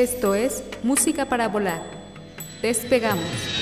Esto es Música para Volar. Despegamos.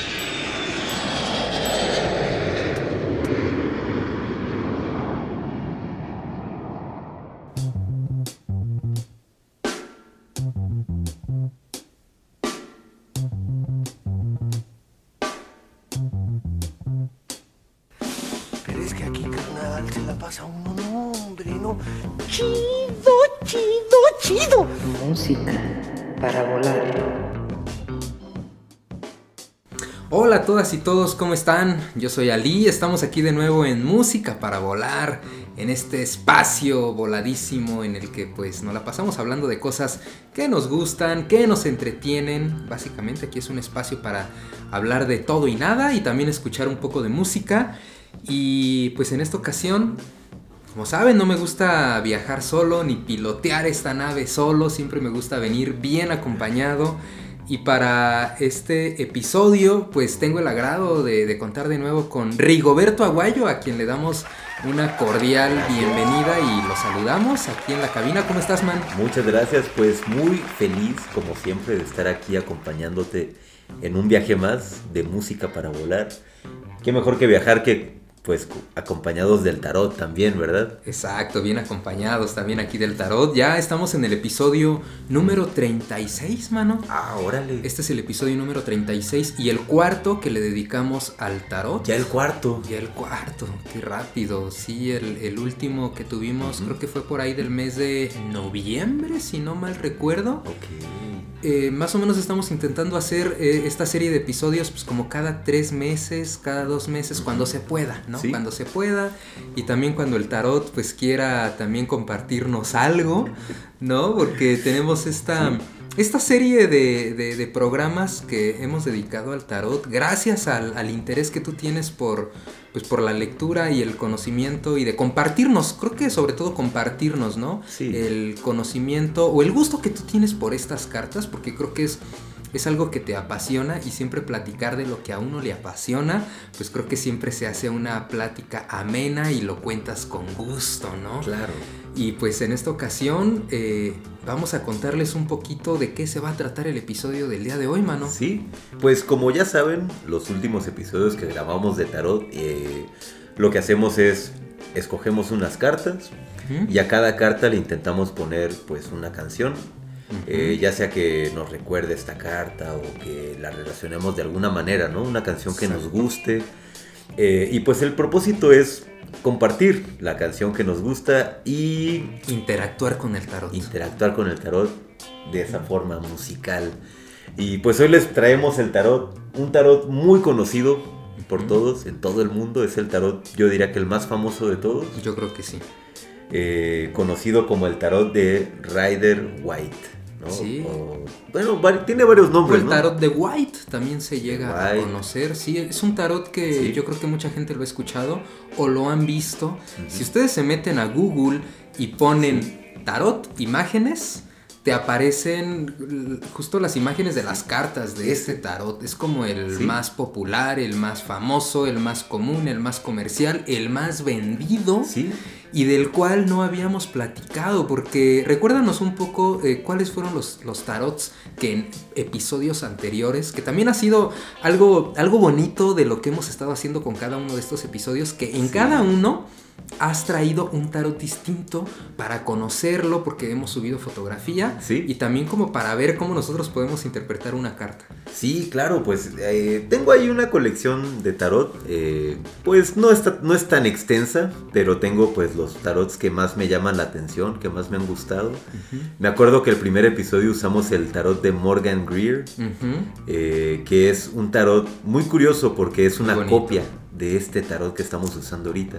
Todas y todos, ¿cómo están? Yo soy Ali, estamos aquí de nuevo en Música para Volar, en este espacio voladísimo en el que pues nos la pasamos hablando de cosas que nos gustan, que nos entretienen. Básicamente aquí es un espacio para hablar de todo y nada y también escuchar un poco de música. Y pues en esta ocasión, como saben, no me gusta viajar solo ni pilotear esta nave solo, siempre me gusta venir bien acompañado. Y para este episodio, pues tengo el agrado de, contar de nuevo con Rigoberto Aguayo, a quien le damos una cordial bienvenida y lo saludamos aquí en la cabina. ¿Cómo estás, man? Muchas gracias, pues muy feliz, como siempre, de estar aquí acompañándote en un viaje más de música para volar. Qué mejor que viajar que pues acompañados del tarot también, ¿verdad? Exacto, bien acompañados también aquí del tarot. Ya estamos en el episodio número 36, mano. Ah, órale. Este es el episodio número 36 y el cuarto que le dedicamos al tarot. Ya el cuarto. Ya el cuarto, qué rápido. Sí, el, el último que tuvimos, uh -huh. creo que fue por ahí del mes de noviembre, si no mal recuerdo. Ok. Eh, más o menos estamos intentando hacer eh, esta serie de episodios pues como cada tres meses, cada dos meses, cuando se pueda, ¿no? ¿Sí? Cuando se pueda y también cuando el tarot pues quiera también compartirnos algo, ¿no? Porque tenemos esta... Sí. Esta serie de, de, de, programas que hemos dedicado al tarot, gracias al, al, interés que tú tienes por, pues por la lectura y el conocimiento y de compartirnos, creo que sobre todo compartirnos, ¿no? Sí. El conocimiento o el gusto que tú tienes por estas cartas, porque creo que es es algo que te apasiona y siempre platicar de lo que a uno le apasiona, pues creo que siempre se hace una plática amena y lo cuentas con gusto, ¿no? Claro. Y pues en esta ocasión eh, vamos a contarles un poquito de qué se va a tratar el episodio del día de hoy, mano. Sí, pues como ya saben, los últimos episodios que grabamos de tarot, eh, lo que hacemos es escogemos unas cartas uh -huh. y a cada carta le intentamos poner pues una canción Uh -huh. eh, ya sea que nos recuerde esta carta o que la relacionemos de alguna manera, ¿no? Una canción que nos guste. Eh, y pues el propósito es compartir la canción que nos gusta y interactuar con el tarot. Interactuar con el tarot de esa forma musical. Y pues hoy les traemos el tarot, un tarot muy conocido por todos, en todo el mundo. Es el tarot, yo diría que el más famoso de todos. Yo creo que sí. Eh, conocido como el tarot de Rider White. ¿No? Sí. O, bueno, tiene varios nombres. O el ¿no? tarot de White también se llega White. a conocer. Sí, es un tarot que sí. yo creo que mucha gente lo ha escuchado o lo han visto. Uh -huh. Si ustedes se meten a Google y ponen tarot, imágenes, te aparecen justo las imágenes de las cartas de este tarot. Es como el sí. más popular, el más famoso, el más común, el más comercial, el más vendido. Sí y del cual no habíamos platicado, porque recuérdanos un poco eh, cuáles fueron los, los, tarots que en episodios anteriores, que también ha sido algo, algo bonito de lo que hemos estado haciendo con cada uno de estos episodios, que en sí. cada uno has traído un tarot distinto para conocerlo, porque hemos subido fotografía ¿Sí? y también como para ver cómo nosotros podemos interpretar una carta. Sí, claro, pues eh, tengo ahí una colección de tarot, eh, pues no, está, no es tan extensa, pero tengo pues los tarots que más me llaman la atención, que más me han gustado. Uh -huh. Me acuerdo que el primer episodio usamos el tarot de Morgan Greer, uh -huh. eh, que es un tarot muy curioso porque es una copia de este tarot que estamos usando ahorita.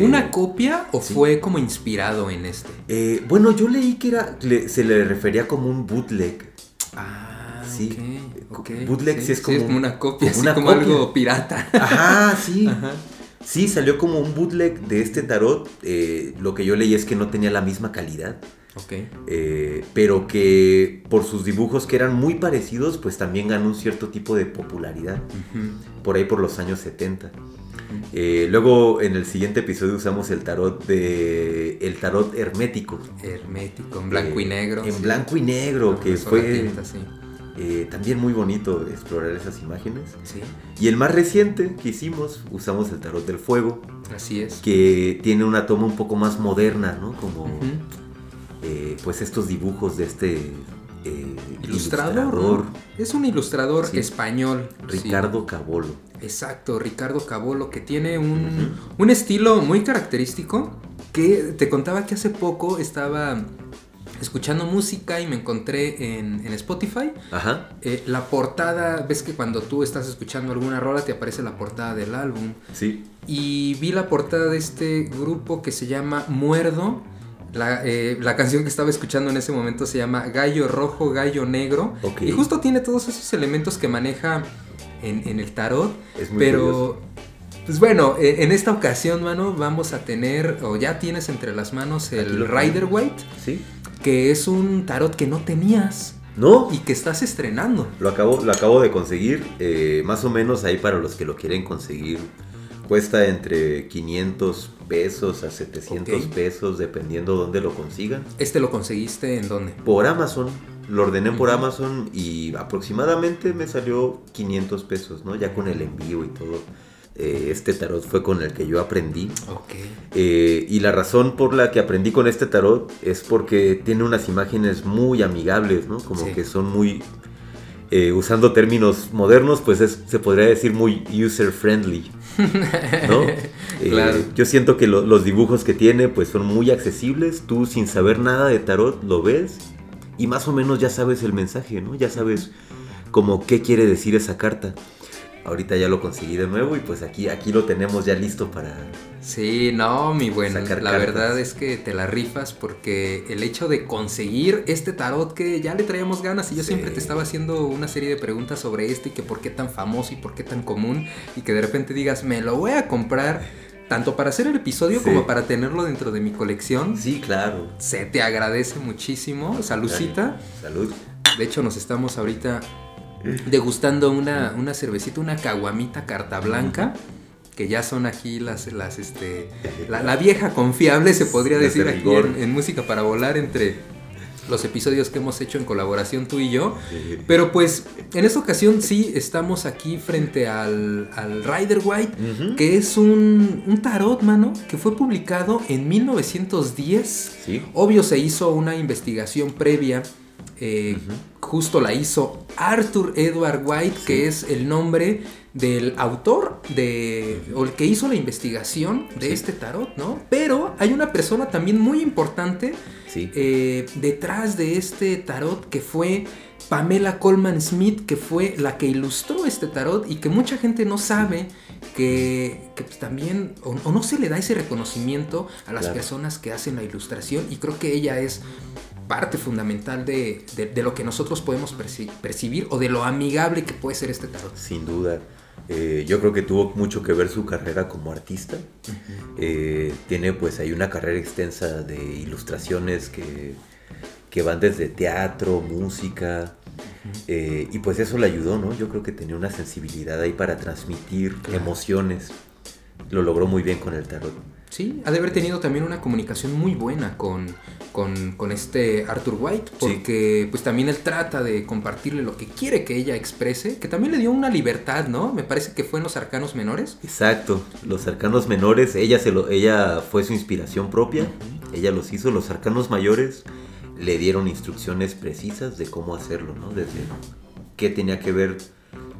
¿Una copia o sí. fue como inspirado en este? Eh, bueno, yo leí que era, le, se le refería como un bootleg. Ah, Sí. ok, ok. Bootleg sí es como- una copia, como una como copia. algo pirata. Ajá, sí. Ajá. Sí, salió como un bootleg de este tarot. eh, lo que yo leí es que no tenía la misma calidad. Ok. eh, pero que por sus dibujos que eran muy parecidos, pues también ganó un cierto tipo de popularidad. Por ahí por los años 70. Eh, luego en el siguiente episodio usamos el tarot de. el tarot hermético. Hermético, en blanco y Eh, negro. En sí. blanco y negro, que fue tinta, sí. eh, también muy bonito explorar esas imágenes. Sí, Y el más reciente que hicimos, usamos el tarot del fuego, así es. que tiene una toma un poco más moderna, ¿no? Como pues estos dibujos de este Ilustrador. ¿no? Es un ilustrador español. Ricardo Cabolo. Exacto, Ricardo Cabolo, que tiene un, un estilo muy característico. Que te contaba que hace poco estaba escuchando música y me encontré en, en Spotify. Ajá. eh, la portada, ves que cuando tú estás escuchando alguna rola te aparece la portada del álbum. Sí. Y vi la portada de este grupo que se llama Muerdo. La, eh, la canción que estaba escuchando en ese momento se llama Gallo Rojo, Gallo Negro. Ok. Y justo tiene todos esos elementos que maneja en, en el tarot. Es muy pero, curioso. pues bueno, eh, en esta ocasión, mano, vamos a tener, o ya tienes entre las manos el Rider. White, Sí. que es un tarot que no tenías No, y que estás estrenando. lo acabo, lo acabo de conseguir. eh, más o menos ahí para los que lo quieren conseguir. Cuesta entre 500 pesos a 700 Ok. pesos, dependiendo dónde lo consigan. Este lo conseguiste en dónde? Por Amazon. Lo ordené por. Amazon y aproximadamente me salió 500 pesos, ¿no? Ya con el envío y todo. Eh, este tarot fue con el que yo aprendí. Ok. Eh, y la razón por la que aprendí con este tarot es porque tiene unas imágenes muy amigables, ¿no? Como Sí. que son muy, eh, usando términos modernos, pues es- se podría decir muy user friendly, ¿no? Eh, Claro. Yo siento que lo- los dibujos que tiene pues son muy accesibles, tú sin saber nada de tarot lo ves y más o menos ya sabes el mensaje, ¿no? Ya sabes como qué quiere decir esa carta. Ahorita ya lo conseguí de nuevo y pues aquí, aquí lo tenemos ya listo para, Sí, no, mi buen. La cartas. verdad es que te la rifas porque el hecho de conseguir este tarot que ya le traíamos ganas y yo Sí. siempre te estaba haciendo una serie de preguntas sobre este y que por qué tan famoso y por qué tan común y que de repente digas, me lo voy a comprar tanto para hacer el episodio Sí. como para tenerlo dentro de mi colección. Sí, claro. Se te agradece muchísimo. Salucita. Salud. De hecho, nos estamos ahorita degustando una, una cervecita, una caguamita carta blanca. Que ya son aquí las, las este, la, la vieja confiable, se podría decir de aquí en Música para Volar entre los episodios que hemos hecho en colaboración tú y yo. Pero pues en esta ocasión sí estamos aquí frente al, al Rider White, que es un, un tarot, mano, que fue publicado en 1910. Sí. Obvio se hizo una investigación previa, eh, justo la hizo Arthur Edward White, que es el nombre del autor de, o el que hizo la investigación de Sí. este tarot, ¿no? Pero hay una persona también muy importante Sí. eh, detrás de este tarot que fue Pamela Coleman Smith, que fue la que ilustró este tarot y que mucha gente no sabe que, que, pues, también, o, o no se le da ese reconocimiento a las Claro. personas que hacen la ilustración y creo que ella es parte fundamental de, de- de lo que nosotros podemos perci- percibir o de lo amigable que puede ser este tarot. Sin duda. Eh, yo creo que tuvo mucho que ver su carrera como artista. Eh, tiene pues ahí una carrera extensa de ilustraciones que, que van desde teatro, música. eh, y pues eso le ayudó, ¿no? Yo creo que tenía una sensibilidad ahí para transmitir Claro. emociones. Lo logró muy bien con el tarot. Sí, ha de haber tenido también una comunicación muy buena con, con, con este Arthur White, porque pues también él trata de compartirle lo que quiere que ella exprese, que también le dio una libertad, ¿no? Me parece que fue en los arcanos menores. Exacto, los arcanos menores, ella, se lo, ella fue su inspiración propia, ella los hizo, los arcanos mayores le dieron instrucciones precisas de cómo hacerlo, ¿no? Desde qué tenía que ver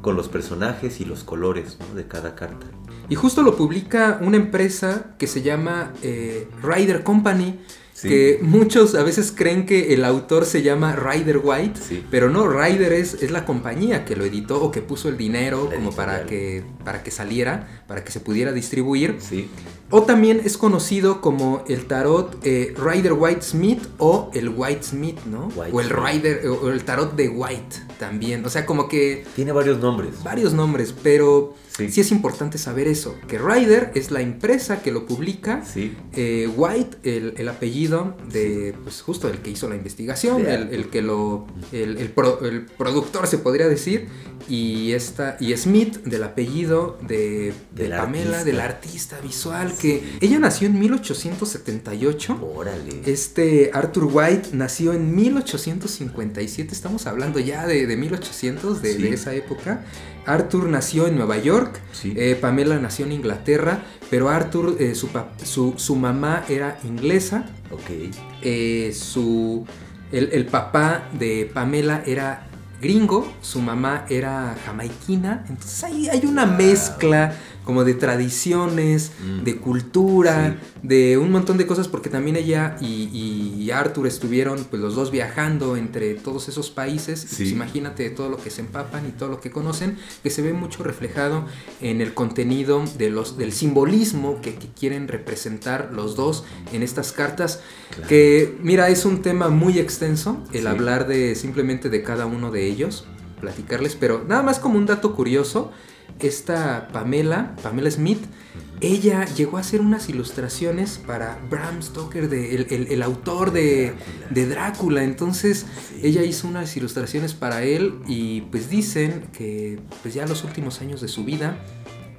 con los personajes y los colores de cada carta. Y justo lo publica una empresa que se llama eh, Rider Company, Sí. que muchos a veces creen que el autor se llama Rider White, Sí. pero no, Rider es, es la compañía que lo editó o que puso el dinero La como para que, para que saliera, para que se pudiera distribuir. Sí, O también es conocido como el tarot eh, Rider White Smith o el White Smith, ¿no? White o el. Rider, o el tarot de White también. O sea, como que Tiene varios nombres. varios nombres, pero Sí. sí. es importante saber eso, que Rider es la empresa que lo publica, Sí. eh, White el, el apellido de, pues justo el que hizo la investigación, el, el que lo, el, pro- el productor se podría decir, y esta, y Smith del apellido de, de Pamela, artista. del artista visual, que ella nació en 1878. Órale. Este Arthur White nació en 1857, estamos hablando ya de, de 1800, de, de esa época. Arthur nació en Nueva York, Sí. eh, Pamela nació en Inglaterra, pero Arthur, eh, su, su, su mamá era inglesa, Ok. eh, su, el, el papá de Pamela era gringo, su mamá era jamaiquina, entonces ahí hay una mezcla como de tradiciones, Mm. de cultura, de un montón de cosas, porque también ella y, y Arthur estuvieron pues los dos viajando entre todos esos países, y, Sí. pues, imagínate todo lo que se empapan y todo lo que conocen, que se ve mucho reflejado en el contenido de los, del simbolismo que, que quieren representar los dos en estas cartas, Claro. que mira, es un tema muy extenso el Sí. hablar de simplemente de cada uno de ellos, platicarles, pero nada más como un dato curioso, esta Pamela, Pamela Smith, ella llegó a hacer unas ilustraciones para Bram Stoker, de, el, el- el autor de, Drácula. de Drácula. Entonces Sí. ella hizo unas ilustraciones para él y pues dicen que pues ya los últimos años de su vida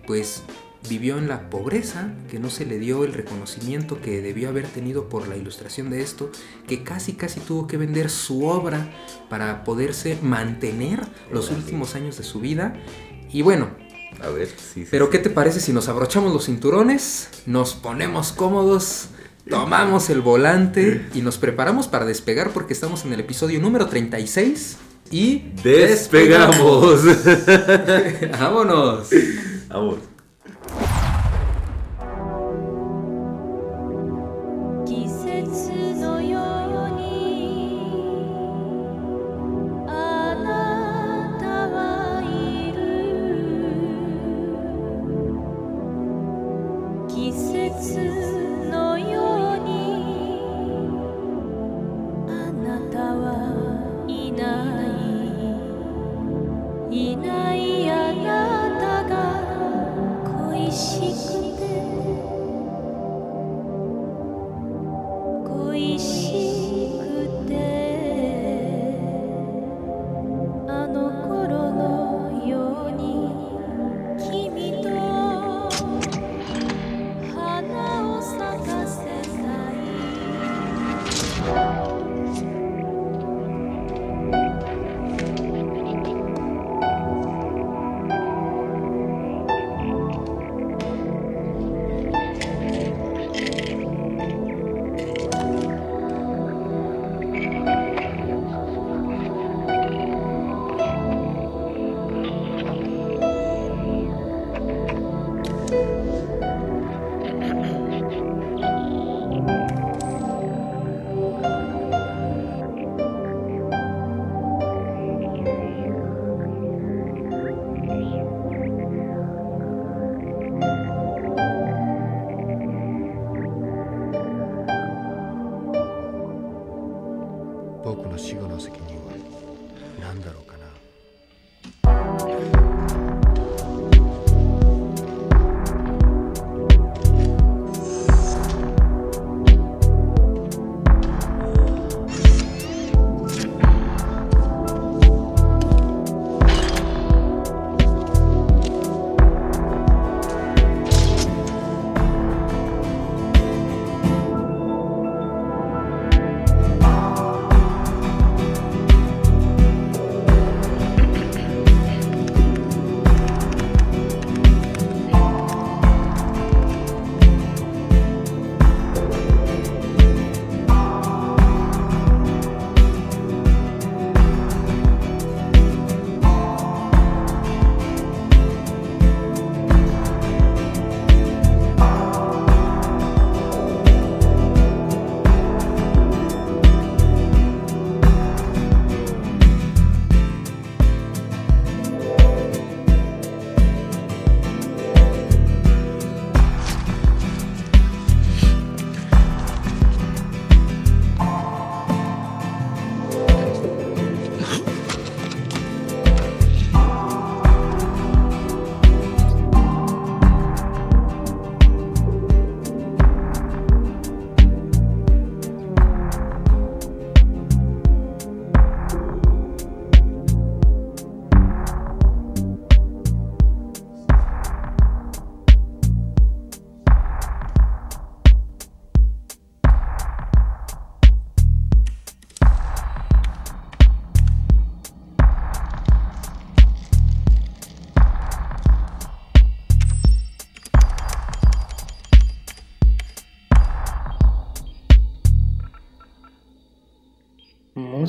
pues vivió en la pobreza, que no se le dio el reconocimiento que debió haber tenido por la ilustración de esto, que casi casi tuvo que vender su obra para poderse mantener los últimos años de su vida. Y bueno, A ver, sí, pero sí. ¿qué te parece si nos abrochamos los cinturones, nos ponemos cómodos, tomamos el volante y nos preparamos para despegar porque estamos en el episodio número 36 y ¡Despegamos! ¡Vámonos! Vamos.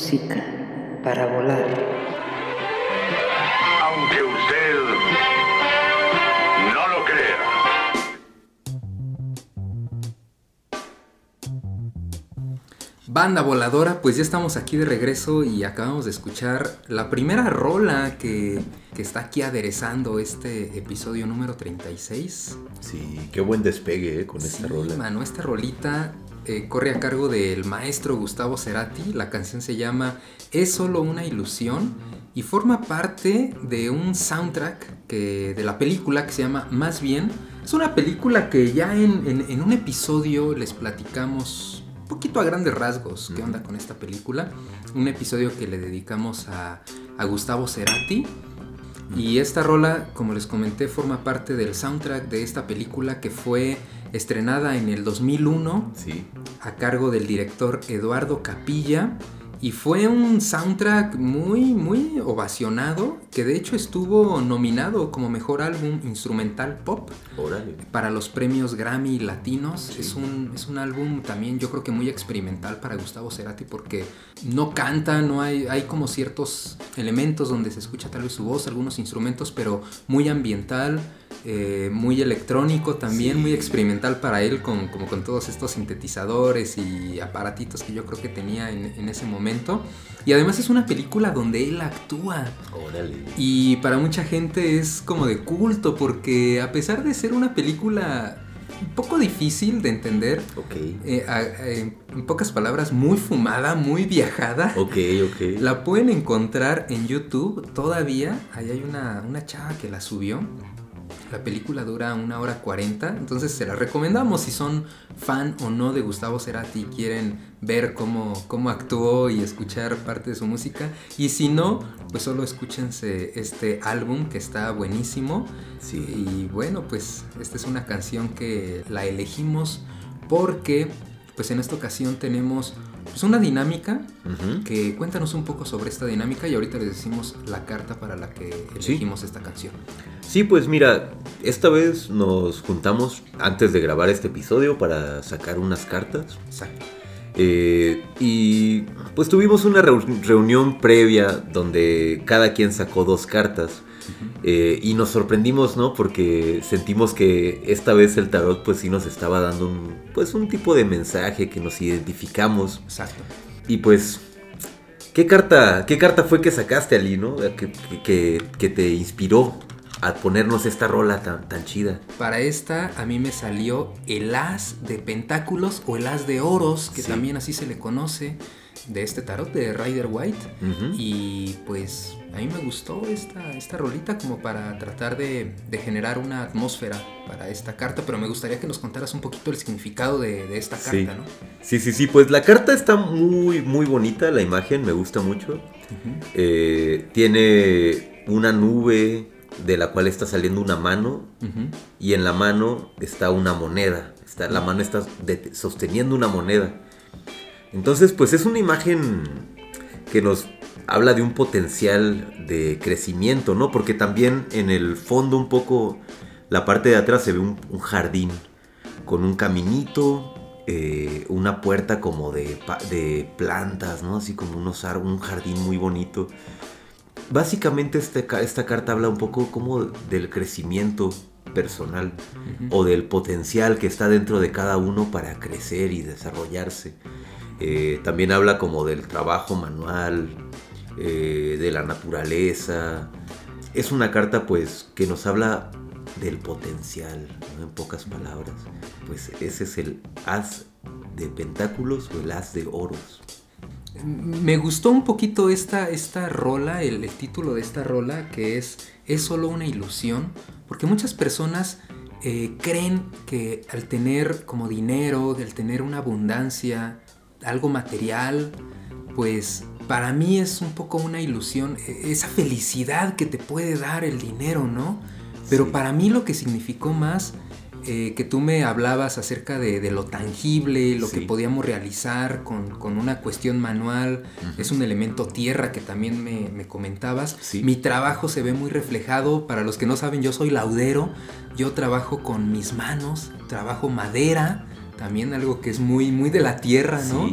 Música para volar. Aunque usted no lo crea. Banda voladora, pues ya estamos aquí de regreso y acabamos de escuchar la primera rola que, que está aquí aderezando este episodio número 36. Sí, qué buen despegue eh, con esta Sí, rola. mano, esta rolita eh, corre a cargo del maestro Gustavo Cerati. La canción se llama Es solo una ilusión y forma parte de un soundtrack que, de la película que se llama Más bien. Es una película que ya en, en- en un episodio les platicamos un poquito a grandes rasgos qué onda con esta película. Un episodio que le dedicamos a, a Gustavo Cerati. Y esta rola, como les comenté, forma parte del soundtrack de esta película que fue estrenada en el 2001 Sí, a cargo del director Eduardo Capilla. Y fue un soundtrack muy, muy ovacionado, que de hecho estuvo nominado como mejor álbum instrumental pop órale. para los premios Grammy latinos. Es, un, es un álbum también yo creo que muy experimental para Gustavo Cerati porque no canta, no hay, hay como ciertos elementos donde se escucha tal vez su voz, algunos instrumentos, pero muy ambiental. Eh, muy electrónico también, Sí. muy experimental para él, con, como con todos estos sintetizadores y aparatitos que yo creo que tenía en, en ese momento. Y además es una película donde él actúa. Órale. Y para mucha gente es como de culto porque a pesar de ser una película un poco difícil de entender, Ok. eh, a- eh, en pocas palabras, muy fumada, muy viajada, Ok, ok. la pueden encontrar en YouTube todavía. Ahí hay una, una chava que la subió. La película dura una hora 40, entonces se la recomendamos si son fan o no de Gustavo Cerati y quieren ver cómo, cómo actuó y escuchar parte de su música. Y si no, pues solo escúchense este álbum que está buenísimo. Sí. Y bueno, pues esta es una canción que la elegimos porque pues en esta ocasión tenemos pues una dinámica que cuéntanos un poco sobre esta dinámica y ahorita les decimos la carta para la que Sí. elegimos esta canción. Sí, pues mira, esta vez nos juntamos antes de grabar este episodio para sacar unas cartas. Exacto. Eh, y pues tuvimos una reu- reunión previa donde cada quien sacó dos cartas. Eh, y nos sorprendimos, ¿no? Porque sentimos que esta vez el tarot pues sí nos estaba dando un, pues un tipo de mensaje que nos identificamos. Exacto. Y pues, ¿qué carta, qué carta fue que sacaste, Ali, no? Que, que- que- te inspiró a ponernos esta rola tan, tan chida. Para esta a mí me salió el as de pentáculos o el as de oros, que Sí. también así se le conoce, de este tarot de Rider White. Y pues a mí me gustó esta, esta rolita como para tratar de, de generar una atmósfera para esta carta, pero me gustaría que nos contaras un poquito el significado de, de esta carta, Sí. ¿no? Sí, sí, sí, pues la carta está muy, muy bonita, la imagen me gusta mucho. Eh, tiene una nube de la cual está saliendo una mano y en la mano está una moneda. Está, la mano está de- sosteniendo una moneda. Entonces, pues es una imagen que nos habla de un potencial de crecimiento, ¿no? Porque también en el fondo un poco, la parte de atrás se ve un, un jardín con un caminito, eh, una puerta como de, de plantas, ¿no? Así como unos un jardín muy bonito. Básicamente este esta carta habla un poco como del crecimiento personal o del potencial que está dentro de cada uno para crecer y desarrollarse. Eh, también habla como del trabajo manual, eh, de la naturaleza. Es una carta pues que nos habla del potencial, en pocas palabras. Pues ese es el as de pentáculos o el as de oros. Me gustó un poquito esta, esta rola, el, el título de esta rola, que es Es solo una ilusión, porque muchas personas eh, creen que al tener como dinero, al tener una abundancia, algo material, pues para mí es un poco una ilusión, e- esa felicidad que te puede dar el dinero, ¿no? Pero Sí. para mí lo que significó más, eh, que tú me hablabas acerca de, de lo tangible, lo que podíamos realizar con, con una cuestión manual, es un elemento tierra que también me, me comentabas. Sí. Mi trabajo se ve muy reflejado, para los que no saben, yo soy laudero, yo trabajo con mis manos, trabajo madera, también algo que es muy, muy de la tierra, ¿no?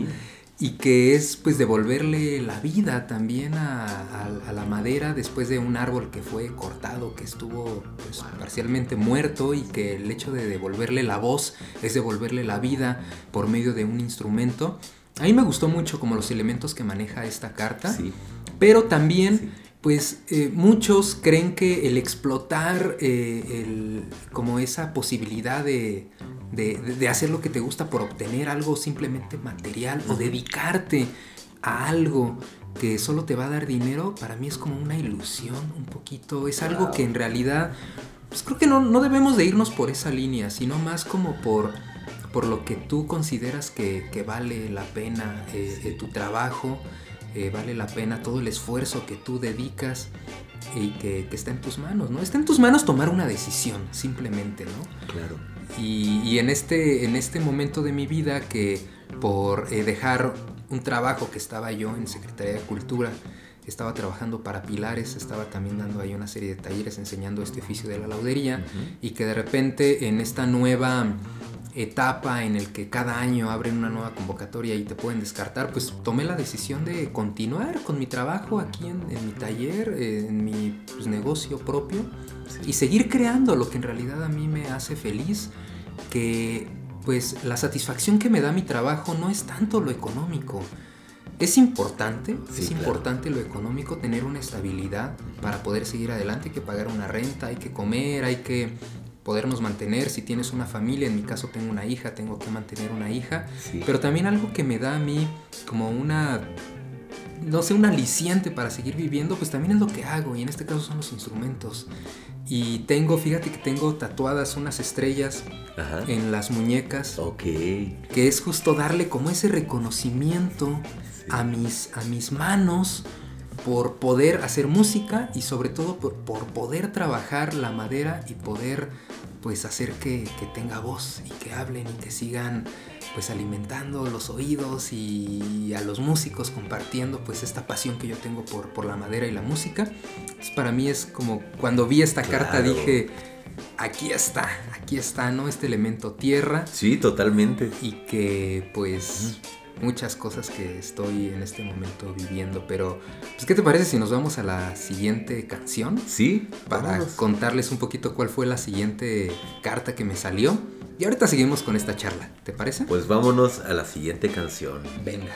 Y que es pues devolverle la vida también a, a- a la madera después de un árbol que fue cortado, que estuvo pues, parcialmente muerto y que el hecho de devolverle la voz es devolverle la vida por medio de un instrumento. A mí me gustó mucho como los elementos que maneja esta carta. Sí. Pero también, Sí. Pues eh, muchos creen que el explotar eh, el- como esa posibilidad de, de- hacer lo que te gusta por obtener algo simplemente material o dedicarte a algo que solo te va a dar dinero, para mí es como una ilusión un poquito. Es algo que en realidad, pues creo que no, no debemos de irnos por esa línea, sino más como por, por lo que tú consideras que, que vale la pena eh, eh, tu trabajo eh, vale la pena todo el esfuerzo que tú dedicas y que, que está en tus manos, ¿no? Está en tus manos tomar una decisión, simplemente, ¿no? Claro. Y, y en, este, en este momento de mi vida que por eh, dejar un trabajo que estaba yo en Secretaría de Cultura, estaba trabajando para Pilares, estaba también dando ahí una serie de talleres enseñando este oficio de la laudería y que de repente en esta nueva etapa en el que cada año abren una nueva convocatoria y te pueden descartar, pues tomé la decisión de continuar con mi trabajo aquí en, en mi taller, eh, en mi pues, negocio propio y seguir creando lo que en realidad a mí me hace feliz, que pues la satisfacción que me da mi trabajo no es tanto lo económico. Es importante, Sí, es claro. importante lo económico, tener una estabilidad para poder seguir adelante, hay que pagar una renta, hay que comer, hay que podernos mantener, si tienes una familia, en mi caso tengo una hija, tengo que mantener una hija, Sí. pero también algo que me da a mí como una, no sé, un aliciente para seguir viviendo, pues también es lo que hago, y en este caso son los instrumentos. Y tengo, fíjate que tengo tatuadas unas estrellas Ajá. en las muñecas, Ok. que es justo darle como ese reconocimiento a, mis, a mis manos por poder hacer música y sobre todo por, por poder trabajar la madera y poder pues hacer que, que tenga voz y que hablen y que sigan pues alimentando los oídos y a los músicos compartiendo pues esta pasión que yo tengo por, por la madera y la música. Entonces, para mí es como cuando vi esta carta dije, aquí está, aquí está, ¿no? Este elemento tierra Sí, totalmente. y que pues muchas cosas que estoy en este momento viviendo, pero pues ¿qué te parece si nos vamos a la siguiente canción? Sí, Para vámonos. contarles un poquito cuál fue la siguiente carta que me salió. Y ahorita seguimos con esta charla, ¿te parece? Pues vámonos a la siguiente canción. Venga.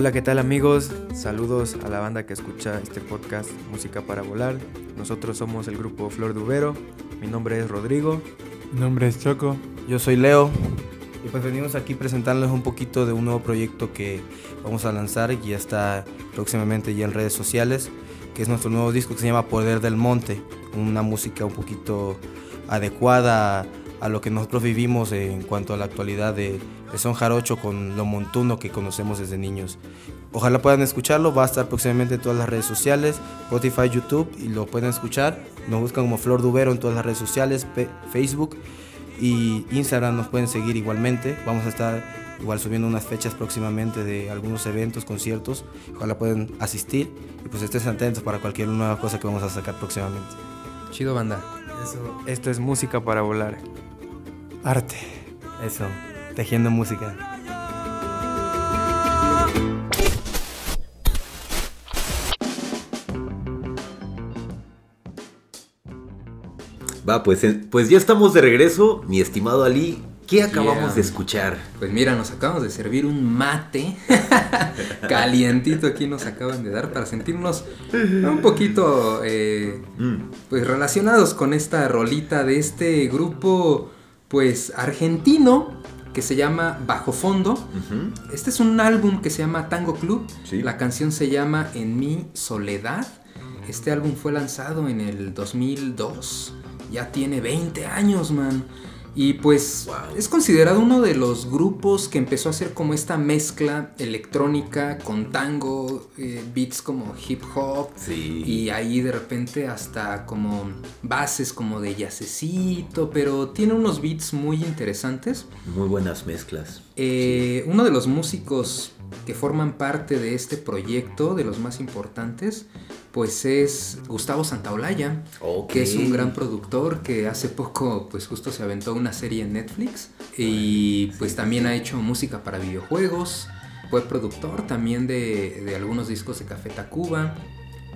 Hola, ¿qué tal amigos? Saludos a la banda que escucha este podcast Música para Volar. Nosotros somos el grupo Flor de Ubero. Mi nombre es Rodrigo. Mi nombre es Choco. Yo soy Leo. Y pues venimos aquí presentándoles un poquito de un nuevo proyecto que vamos a lanzar y ya está próximamente ya en redes sociales, que es nuestro nuevo disco que se llama Poder del Monte, una música un poquito adecuada a lo que nosotros vivimos en cuanto a la actualidad de, de son jarocho con lo montuno que conocemos desde niños. Ojalá puedan escucharlo, va a estar próximamente en todas las redes sociales, Spotify, YouTube y lo pueden escuchar. Nos buscan como Flor Dubero en todas las redes sociales, Facebook y Instagram nos pueden seguir igualmente. Vamos a estar igual subiendo unas fechas próximamente de algunos eventos, conciertos. Ojalá puedan asistir y pues estén atentos para cualquier nueva cosa que vamos a sacar próximamente. Chido banda. Eso, esto es música para volar. Arte. Eso, tejiendo música. Va, pues, pues ya estamos de regreso, mi estimado Ali. ¿Qué acabamos Yeah. de escuchar? Pues mira, nos acabamos de servir un mate calientito aquí nos acaban de dar para sentirnos un poquito eh, Mm, pues relacionados con esta rolita de este grupo pues argentino que se llama Bajo Fondo. Este es un álbum que se llama Tango Club. Sí. La canción se llama En mi soledad. Este álbum fue lanzado en el 2002. Ya tiene 20 años, man. Y pues es considerado uno de los grupos que empezó a hacer como esta mezcla electrónica con tango, eh, beats como hip hop. Sí. Y ahí de repente hasta como bases como de yacecito, pero tiene unos beats muy interesantes. Muy buenas mezclas. Eh, uno de los músicos que forman parte de este proyecto, de los más importantes, pues es Gustavo Santaolalla, que es un gran productor que hace poco, pues justo se aventó una serie en Netflix y pues también ha hecho música para videojuegos. Fue productor también de, de algunos discos de Café Tacuba.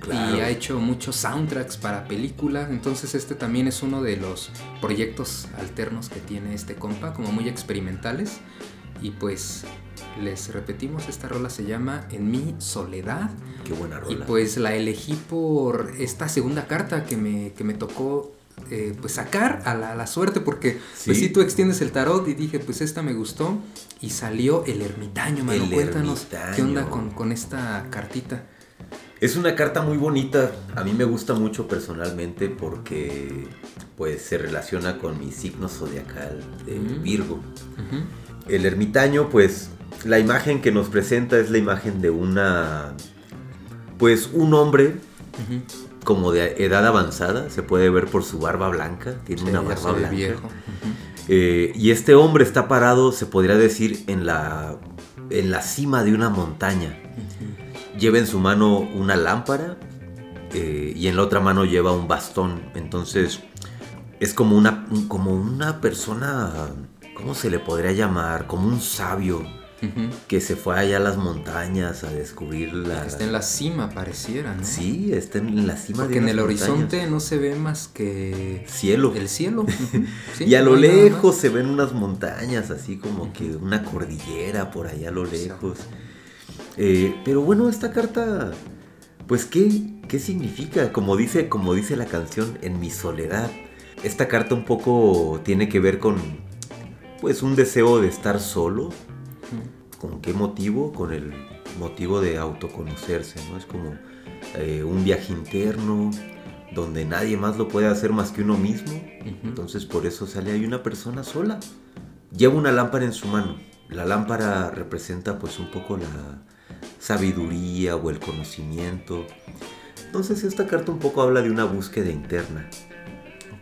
Claro. Y ha hecho muchos soundtracks para películas. Entonces este también es uno de los proyectos alternos que tiene este compa, como muy experimentales. Y pues les repetimos, esta rola se llama En mi soledad. Qué buena Y rola. pues la elegí por esta segunda carta que me, que me tocó eh, pues sacar a la, a la suerte porque pues Sí. si tú extiendes el tarot y dije pues esta me gustó y salió el ermitaño, mano. El Cuéntanos qué onda con, con esta cartita. Es una carta muy bonita. A mí me gusta mucho personalmente porque pues se relaciona con mi signo zodiacal de Mm. Virgo. El ermitaño, pues, la imagen que nos presenta es la imagen de una, pues, un hombre como de edad avanzada, se puede ver por su barba blanca, tiene Sí, una barba blanca. viejo. Eh, y este hombre está parado, se podría decir, en la, en la cima de una montaña. Lleva en su mano una lámpara eh, y en la otra mano lleva un bastón. Entonces es como una, un- como una persona, ¿cómo se le podría llamar? Como un sabio Que se fue allá a las montañas a descubrir la... Está en la cima, pareciera, ¿no? Sí, está en la cima Porque de en el montañas. horizonte no se ve más que Cielo. el cielo. Sí, y a lo no lejos se ven unas montañas, así como que una cordillera por allá a lo lejos. Eh, pero bueno, esta carta, pues, ¿qué, ¿qué significa? Como dice, como dice la canción, en mi soledad. Esta carta un poco tiene que ver con, pues, un deseo de estar solo. ¿Con qué motivo? Con el motivo de autoconocerse, ¿no? Es como eh, un viaje interno donde nadie más lo puede hacer más que uno mismo. Entonces por eso sale ahí una persona sola. Lleva una lámpara en su mano. La lámpara representa pues un poco la sabiduría o el conocimiento. Entonces esta carta un poco habla de una búsqueda interna.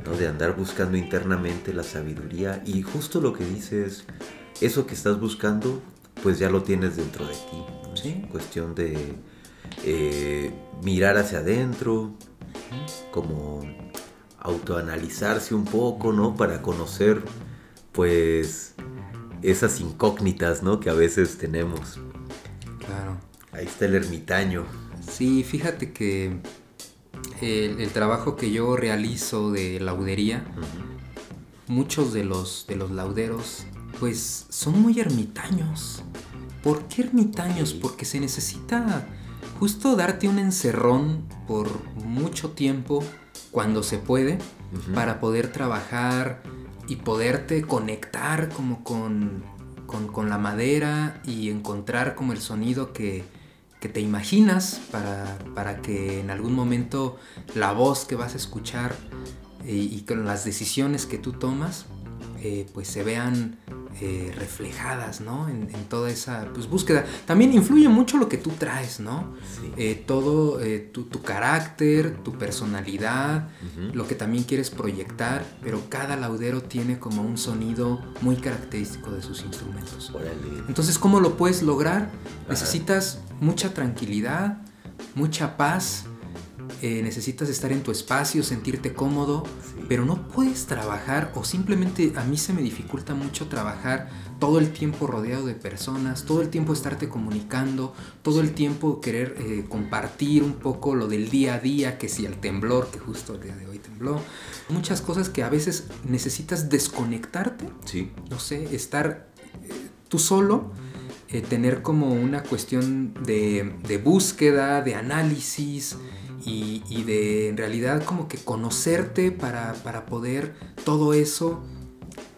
¿no? De andar buscando internamente la sabiduría. Y justo lo que dice es, eso que estás buscando pues ya lo tienes dentro de ti. ¿no? Sí. Es cuestión de eh, mirar hacia adentro, como autoanalizarse un poco, ¿no? Para conocer, pues, esas incógnitas, ¿no? Que a veces tenemos. Claro. Ahí está el ermitaño. Sí, fíjate que el, el trabajo que yo realizo de laudería, muchos de los, de los lauderos, pues son muy ermitaños. ¿Por qué ermitaños? Porque se necesita justo darte un encerrón por mucho tiempo cuando se puede para poder trabajar y poderte conectar como con, con, con la madera y encontrar como el sonido que, que te imaginas para, para que en algún momento la voz que vas a escuchar eh, y con las decisiones que tú tomas eh, pues se vean eh, reflejadas, ¿no? En, en toda esa pues, búsqueda. También influye mucho lo que tú traes, ¿no? Sí. Eh, todo tu, tu carácter, tu personalidad, lo que también quieres proyectar, pero cada laudero tiene como un sonido muy característico de sus instrumentos. Entonces, ¿cómo lo puedes lograr? Necesitas mucha tranquilidad, mucha paz, eh, necesitas estar en tu espacio, sentirte cómodo, Sí. pero no puedes trabajar o simplemente a mí se me dificulta mucho trabajar todo el tiempo rodeado de personas, todo el tiempo estarte comunicando, todo el tiempo querer eh, compartir un poco lo del día a día, que si el temblor, que justo el día de hoy tembló, muchas cosas que a veces necesitas desconectarte Sí. no sé, estar eh, tú solo, tener como una cuestión de, de búsqueda, de análisis y, y de en realidad como que conocerte para, para poder todo eso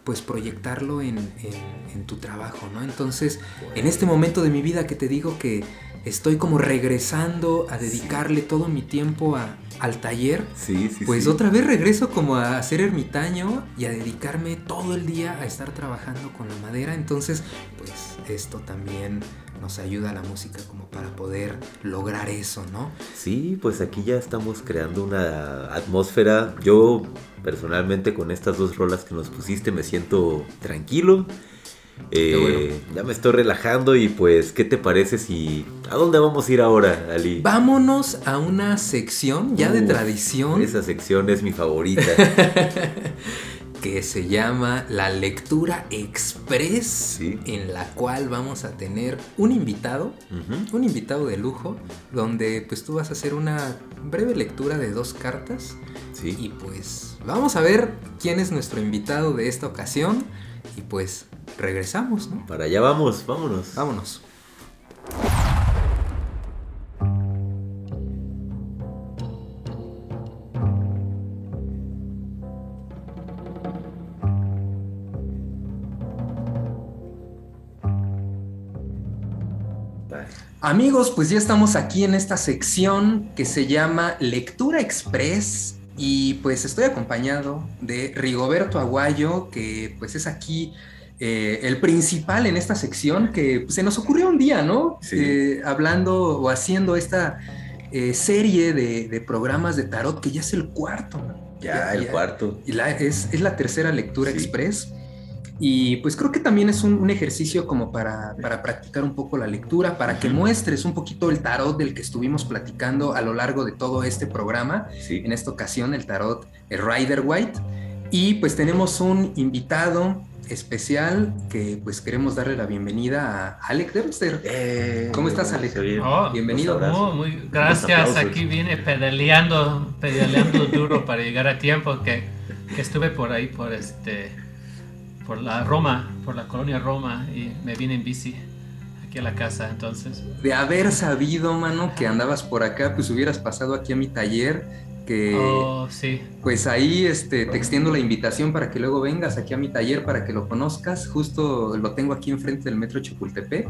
pues proyectarlo en, en- en tu trabajo, ¿no? Entonces, en este momento de mi vida que te digo que estoy como regresando a dedicarle todo mi tiempo a- al taller, Sí, sí, pues otra vez regreso como a ser ermitaño y a dedicarme todo el día a estar trabajando con la madera. Entonces, pues esto también nos ayuda a la música para poder lograr eso, ¿no? Sí, pues aquí ya estamos creando una atmósfera. Yo personalmente con estas dos rolas que nos pusiste me siento tranquilo. Eh, bueno. Ya me estoy relajando y pues, ¿qué te parece si... ¿A dónde vamos a ir ahora, Ali? Vámonos a una sección ya de tradición Esa sección es mi favorita. que se llama la lectura express, Sí. en la cual vamos a tener un invitado un invitado de lujo donde pues tú vas a hacer una breve lectura de dos cartas Sí. y pues vamos a ver quién es nuestro invitado de esta ocasión y pues regresamos, ¿no? Para allá vamos, vámonos. Vámonos. Amigos, pues ya estamos aquí en esta sección que se llama Lectura Express y pues estoy acompañado de Rigoberto Aguayo, que pues es aquí eh, el principal en esta sección que pues, se nos ocurrió un día, ¿no? Sí. Eh, hablando o haciendo esta eh, serie de, de programas de tarot que ya es el cuarto. Ya, el cuarto. Y la, es, es la tercera lectura Sí. express. Y pues creo que también es un, un ejercicio como para, para practicar un poco la lectura, para que muestres un poquito el tarot del que estuvimos platicando a lo largo de todo este programa. Sí. En esta ocasión el tarot eh, Rider White. Y pues tenemos un invitado especial que pues queremos darle la bienvenida a Alec Dempster. Eh, ¿Cómo estás, Ale? se oye. Oh, Bienvenido. Oh, muy gracias. Aquí vine pedaleando, pedaleando duro para llegar a tiempo. Que, que estuve por ahí, por este, por la Roma, por la colonia Roma y me vine en bici aquí a la casa. Entonces, De haber sabido, mano, que andabas por acá, pues hubieras pasado aquí a mi taller. Que oh, sí. Pues ahí este, te extiendo la invitación para que luego vengas aquí a mi taller para que lo conozcas. Justo lo tengo aquí enfrente del metro Chapultepec.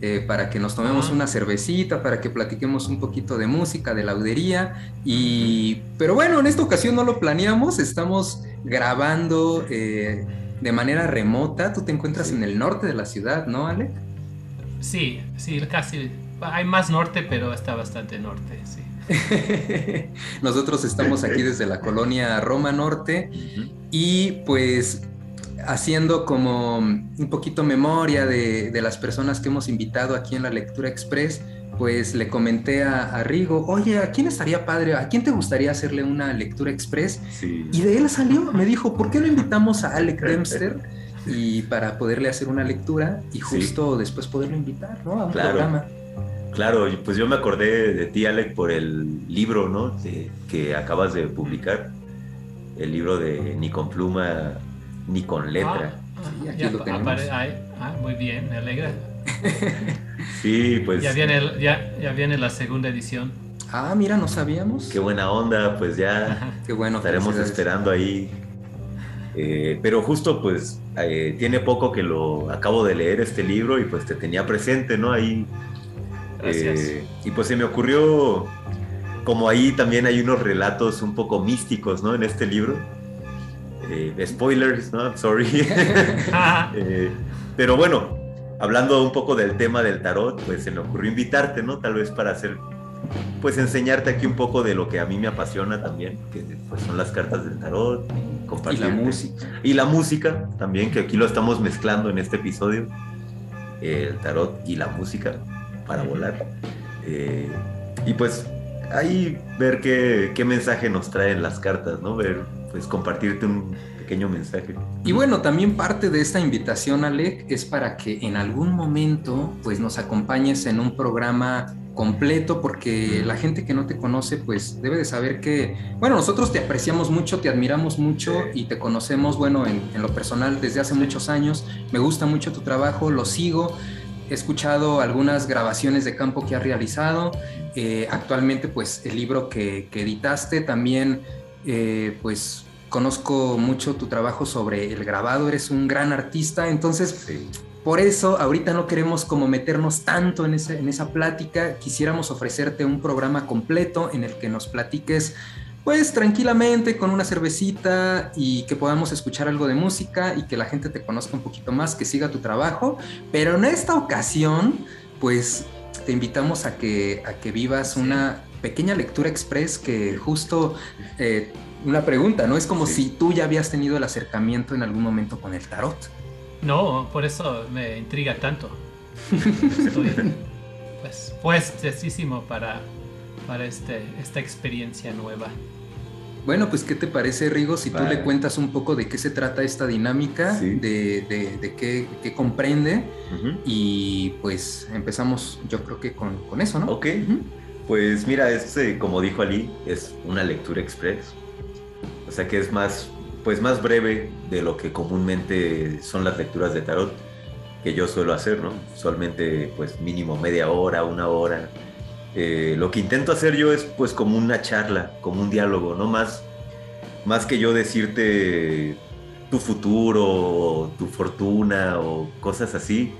eh, para que nos tomemos Ah. una cervecita, para que platiquemos un poquito de música, de laudería. Y, pero bueno, en esta ocasión no lo planeamos, estamos grabando eh, de manera remota. Tú te encuentras en el norte de la ciudad, ¿no, Ale? Sí, sí, casi. Hay más norte, pero está bastante norte, sí. Nosotros estamos aquí desde la colonia Roma Norte y pues haciendo como un poquito memoria de, de las personas que hemos invitado aquí en la Lectura Express, pues le comenté a, a Rigo, oye, ¿a quién estaría padre? ¿A quién te gustaría hacerle una lectura express? Sí. Y de él salió, me dijo, ¿por qué no invitamos a Alec Dempster? Y para poderle hacer una lectura y justo después poderlo invitar, ¿no? A un Claro. programa. Claro, pues yo me acordé de ti, Alec, por el libro, ¿no? De- que acabas de publicar. El libro de Ni con pluma, ni con letra. Ah, Sí, aquí ya lo tenemos. ah, muy bien, me alegra. Sí, pues. Ya viene, el- ya, ya viene la segunda edición. Ah, mira, no sabíamos. Qué buena onda, pues ya Qué bueno. estaremos esperando ahí. Eh, pero justo pues eh, tiene poco que lo acabo de leer este libro y pues te tenía presente, ¿no? Ahí. Gracias. Eh, y pues se me ocurrió, como ahí también hay unos relatos un poco místicos, ¿no? En este libro. Eh, spoilers, ¿no? Sorry. Eh, pero bueno, hablando un poco del tema del tarot, pues se me ocurrió invitarte, ¿no? Tal vez para hacer, pues enseñarte aquí un poco de lo que a mí me apasiona también, que pues son las cartas del tarot, Y compartir la música. y la música también, que aquí lo estamos mezclando en este episodio, el tarot y la música para volar. Eh, y pues ahí ver qué, qué mensaje nos traen las cartas, ¿no? Ver, pues compartirte un pequeño mensaje. Y bueno, también parte de esta invitación, Alec, es para que en algún momento pues nos acompañes en un programa completo porque la gente que no te conoce pues debe de saber que, bueno, nosotros te apreciamos mucho, te admiramos mucho y te conocemos, bueno, en, en lo personal desde hace muchos años, me gusta mucho tu trabajo, lo sigo, he escuchado algunas grabaciones de campo que has realizado, eh, actualmente pues el libro que, que editaste también eh, pues conozco mucho tu trabajo sobre el grabado, eres un gran artista, entonces Sí. por eso ahorita no queremos como meternos tanto en, ese- en esa plática, quisiéramos ofrecerte un programa completo en el que nos platiques pues tranquilamente con una cervecita y que podamos escuchar algo de música y que la gente te conozca un poquito más, que siga tu trabajo, pero en esta ocasión pues te invitamos a que, a que vivas una pequeña lectura express que justo eh, una pregunta, ¿no? Es como Sí. si tú ya habías tenido el acercamiento en algún momento con el tarot. No, por eso me intriga tanto. Estoy pues, puestesísimo para, para este, esta experiencia nueva. Bueno, pues ¿qué te parece, Rigo, si tú Vale. le cuentas un poco de qué se trata esta dinámica, Sí. de, de- de qué, qué comprende y pues empezamos yo creo que con, con eso, ¿no? Ok. Pues mira, este, como dijo Ali, es una lectura express. Sea que es más, pues más breve de lo que comúnmente son las lecturas de tarot que yo suelo hacer, ¿no? Usualmente, pues mínimo media hora, una hora. Eh, lo que intento hacer yo es, pues, como una charla, como un diálogo, ¿no? Más, más que yo decirte tu futuro, o tu fortuna o cosas así,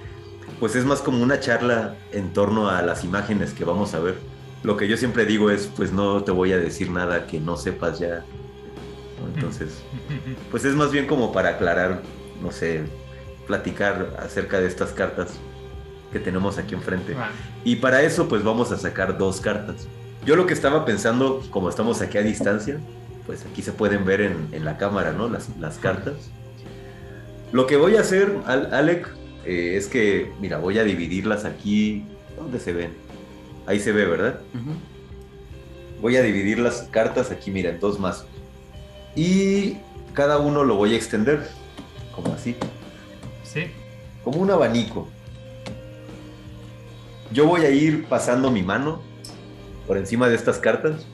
pues es más como una charla en torno a las imágenes que vamos a ver. Lo que yo siempre digo es, pues no te voy a decir nada que no sepas ya. ¿No? Entonces, pues es más bien como para aclarar, no sé, platicar acerca de estas cartas que tenemos aquí enfrente. Y para eso, pues vamos a sacar dos cartas. Yo lo que estaba pensando, como estamos aquí a distancia, pues aquí se pueden ver en, en la cámara, ¿no? Las, las cartas. Lo que voy a hacer, Al- Alec, eh, es que, mira, voy a dividirlas aquí. ¿Dónde se ven? Ahí se ve, ¿verdad? Voy a dividir las cartas aquí, mira, en dos mazos. Y cada uno lo voy a extender, como así, Sí, como un abanico. Yo voy a ir pasando mi mano por encima de estas cartas,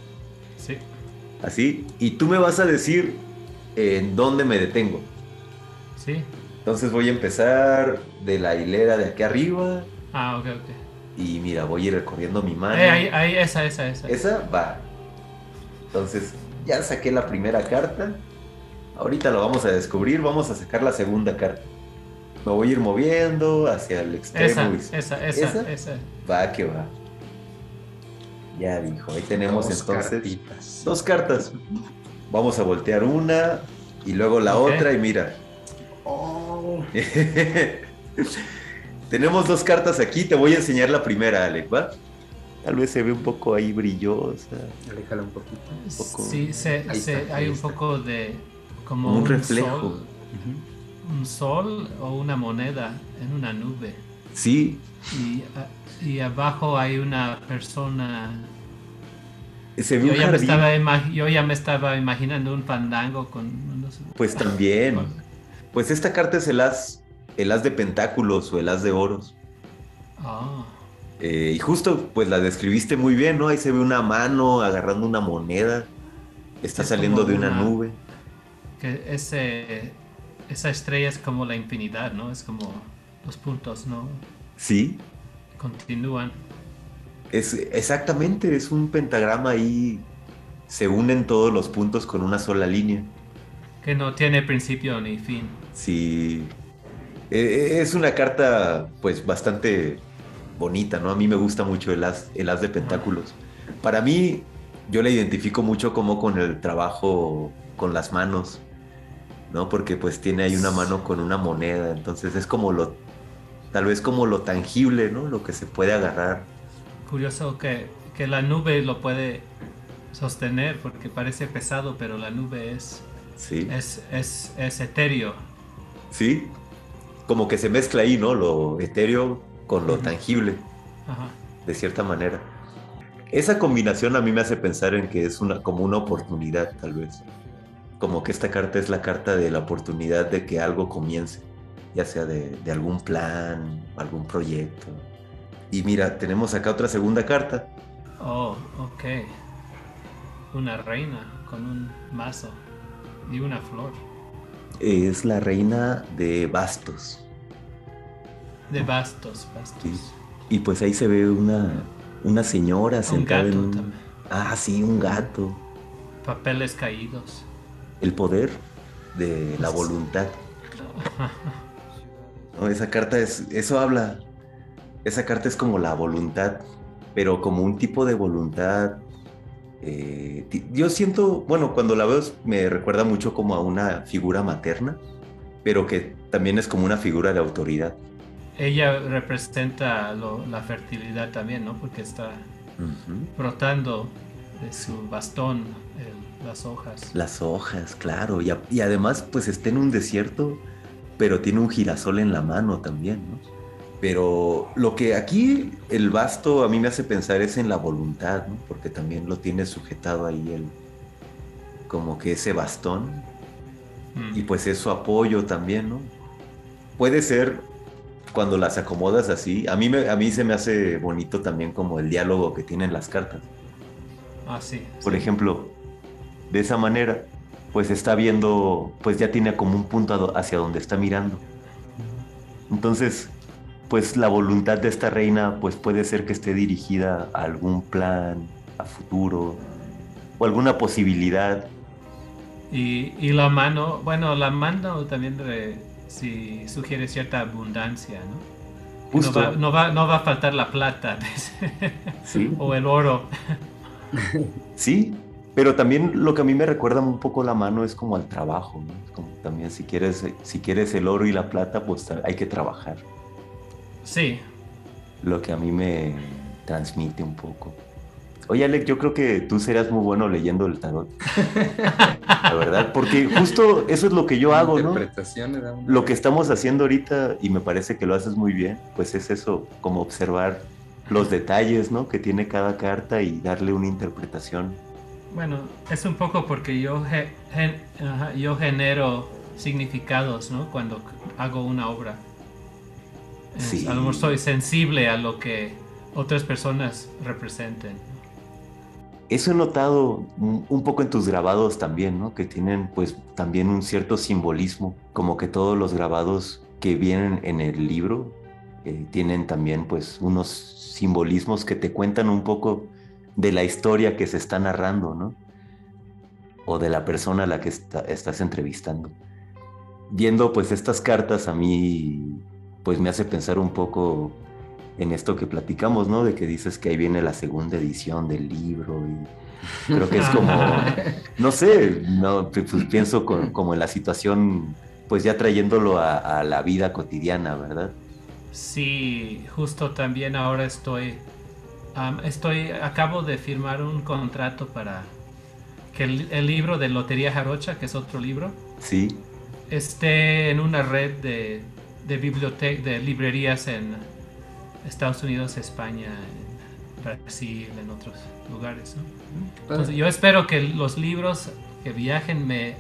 sí. así, y tú me vas a decir en dónde me detengo. Sí. Entonces voy a empezar de la hilera de aquí arriba Ah, ok, ok. y mira, voy a ir recorriendo mi mano. Eh, ahí, ahí, esa, esa, esa. Esa va. Entonces, ya saqué la primera carta. Ahorita lo vamos a descubrir. Vamos a sacar la segunda carta. Me voy a ir moviendo hacia el extremo. Esa, esa, esa, ¿Esa? esa. Va que va. Ya dijo. Ahí tenemos Dos entonces cartitas. dos cartas. Vamos a voltear una y luego la otra y mira. Oh, tenemos dos cartas aquí. Te voy a enseñar la primera, Alec, ¿va? Tal vez se ve un poco ahí brillosa. aléjala un poquito. poco- Sí, se, Ahí se- está, hay ahí un está. poco de. Como Como un un reflejo. sol, un sol o una moneda en una nube. Sí, Y, a- y abajo hay una persona. se ve Yo un ya, me jardín. estaba yo ya me estaba imaginando un fandango con. Pues también. con- Pues esta carta es el as, el as de pentáculos o el as de oros. Ah, Eh, y justo, pues la describiste muy bien, ¿no? Ahí se ve una mano agarrando una moneda. Está Es saliendo de una una- nube. que ese, esa estrella es como la infinidad, ¿no? Es como los puntos, ¿no? Sí, Continúan. es exactamente, es un pentagrama ahí. Se unen todos los puntos con una sola línea. Que no tiene principio ni fin. Sí. Eh, Es una carta, pues, bastante bonita, ¿no? A mí me gusta mucho el as, el as de pentáculos. Para mí, yo la identifico mucho como con el trabajo con las manos, ¿no? Porque pues tiene ahí una mano con una moneda, entonces es como lo, tal vez como lo tangible, ¿no? Lo que se puede agarrar. Curioso que, que la nube lo puede sostener porque parece pesado, pero la nube es, Sí. es, es, es etéreo. Sí. Como que se mezcla ahí, ¿no? Lo etéreo con lo tangible. Ajá. de cierta manera. Esa combinación a mí me hace pensar en que es una, como una oportunidad, tal vez. Como que esta carta es la carta de la oportunidad de que algo comience, ya sea de, de algún plan, algún proyecto. Y mira, tenemos acá otra segunda carta. Oh, ok. Una reina con un mazo y una flor. Es la reina de bastos. De bastos, bastos. Sí. Y pues ahí se ve una, una señora Un sentada gato en un... también. Ah, sí, un gato. Papeles caídos. El poder de la voluntad. No, esa carta es, eso habla. Esa carta es como la voluntad, pero como un tipo de voluntad. eh, yo siento, bueno, cuando la veo me recuerda mucho como a una figura materna, pero que también es como una figura de autoridad. Ella representa lo- la fertilidad también, ¿no? Porque está brotando de su bastón el- las hojas. Las hojas, claro, y, a- y además pues está en un desierto, pero tiene un girasol en la mano también, ¿no? Pero lo que aquí el basto a mí me hace pensar es en la voluntad, ¿no? Porque también lo tiene sujetado ahí el, como que ese bastón, Mm. y pues es su apoyo también, ¿no? Puede ser cuando las acomodas así, a mí, me, a mí se me hace bonito también como el diálogo que tienen las cartas. Ah, sí. Por sí. ejemplo, de esa manera, pues está viendo, pues ya tiene como un punto hacia donde está mirando. Entonces, pues la voluntad de esta reina, pues puede ser que esté dirigida a algún plan, a futuro, o alguna posibilidad. Y, y la mano, bueno, la mano también re- sí sugiere cierta abundancia, ¿no? No va, no, va, no va a faltar la plata Sí, o el oro. sí, pero también lo que a mí me recuerda un poco la mano es como al trabajo, ¿no? Como también si quieres, si quieres el oro y la plata, pues hay que trabajar. Sí, lo que a mí me transmite un poco. Oye, Alec, yo creo que tú serás muy bueno leyendo el tarot. La verdad, porque justo eso es lo que yo hago, ¿no? Lo que estamos haciendo ahorita, y me parece que lo haces muy bien, pues es eso, como observar los detalles, ¿no? Que tiene cada carta y darle una interpretación. bueno, es un poco porque yo, ge- gen- ajá, yo genero significados, ¿no? Cuando hago una obra. Es- Sí. A lo mejor soy sensible a lo que otras personas representen. Eso he notado un poco en tus grabados también, ¿no? Que tienen pues también un cierto simbolismo, como que todos los grabados que vienen en el libro eh, tienen también pues unos simbolismos que te cuentan un poco de la historia que se está narrando, ¿no? O de la persona a la que está- estás entrevistando. Viendo pues estas cartas a mí pues me hace pensar un poco en esto que platicamos, ¿no? De que dices que ahí viene la segunda edición del libro y creo que es como, no sé, no, pues pienso con- como en la situación, pues ya trayéndolo a, a la vida cotidiana, ¿verdad? Sí, justo también ahora estoy, estoy, acabo de firmar un contrato para que el, el libro de Lotería Jarocha, que es otro libro, Sí, esté en una red de, de bibliotecas, de librerías en Estados Unidos, España, en Brasil, en otros lugares. ¿no? Entonces, yo espero que los libros que viajen me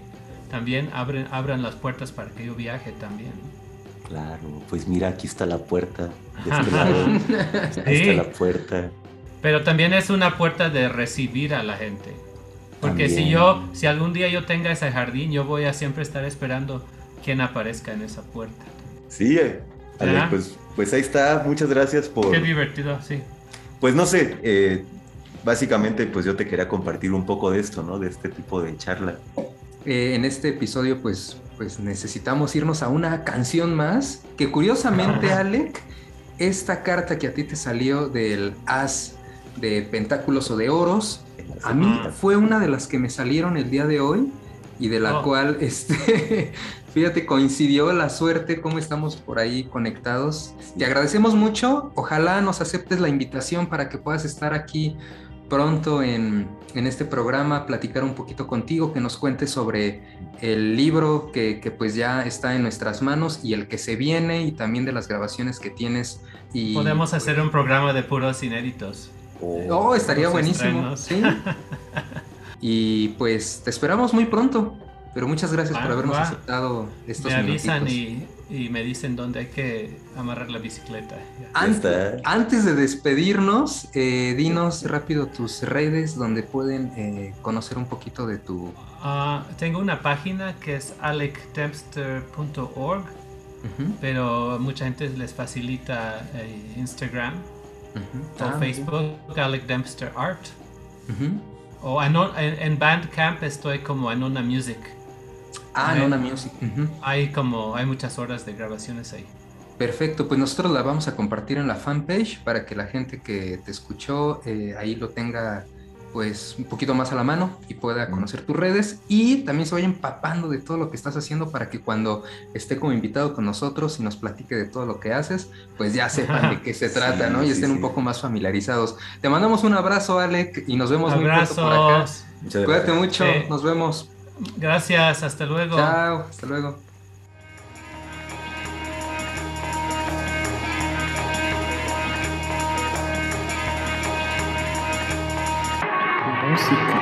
también abren, abran las puertas para que yo viaje también. claro, pues mira, aquí está la puerta, de este lado, Sí. está la puerta. Pero también es una puerta de recibir a la gente. Porque si También. yo, si algún día yo tenga ese jardín, yo voy a siempre estar esperando quien aparezca en esa puerta. Sí, eh, Ale, pues, pues ahí está, muchas gracias por... Qué divertido, sí. Pues no sé, eh, básicamente pues yo te quería compartir un poco de esto, ¿no? De este tipo de charla. Eh, en este episodio pues, pues necesitamos irnos a una canción más, que curiosamente, Alec, esta carta que a ti te salió del as de pentáculos o de oros, a mí fue una de las que me salieron el día de hoy y de la Oh. cual, este, fíjate, coincidió la suerte, cómo estamos por ahí conectados. Te agradecemos mucho, ojalá nos aceptes la invitación para que puedas estar aquí pronto en, en este programa, platicar un poquito contigo, que nos cuentes sobre el libro que, que pues ya está en nuestras manos y el que se viene y también de las grabaciones que tienes. Y, Podemos hacer un programa de puros inéditos. Oh, estaría Los buenísimo. Sí. y pues te esperamos muy pronto. Pero muchas gracias por habernos aceptado estos Me avisan minutitos. y, y me dicen dónde hay que amarrar la bicicleta. Antes de despedirnos, eh, dinos rápido tus redes donde pueden eh, conocer un poquito de tu... Ah, tengo una página que es alecdempster.org, Ujú, pero mucha gente les facilita eh, Instagram o Ah, Facebook, Alec Dempster Art. O en, en Bandcamp estoy como Anona Music. Ah, Nona Music. ujú. Hay como, hay muchas horas de grabaciones ahí. Perfecto, pues nosotros la vamos a compartir en la fanpage para que la gente que te escuchó eh, ahí lo tenga pues un poquito más a la mano y pueda conocer tus redes y también se vaya empapando de todo lo que estás haciendo para que cuando esté como invitado con nosotros y nos platique de todo lo que haces, pues ya sepan de qué se trata, ¿no? Y sí, estén sí. un poco más familiarizados. Te mandamos un abrazo, Alec, y nos vemos muy pronto por acá. Abrazos. Muchas Cuídate gracias. mucho, Sí. nos vemos. Gracias, hasta luego. Chao, hasta luego. Música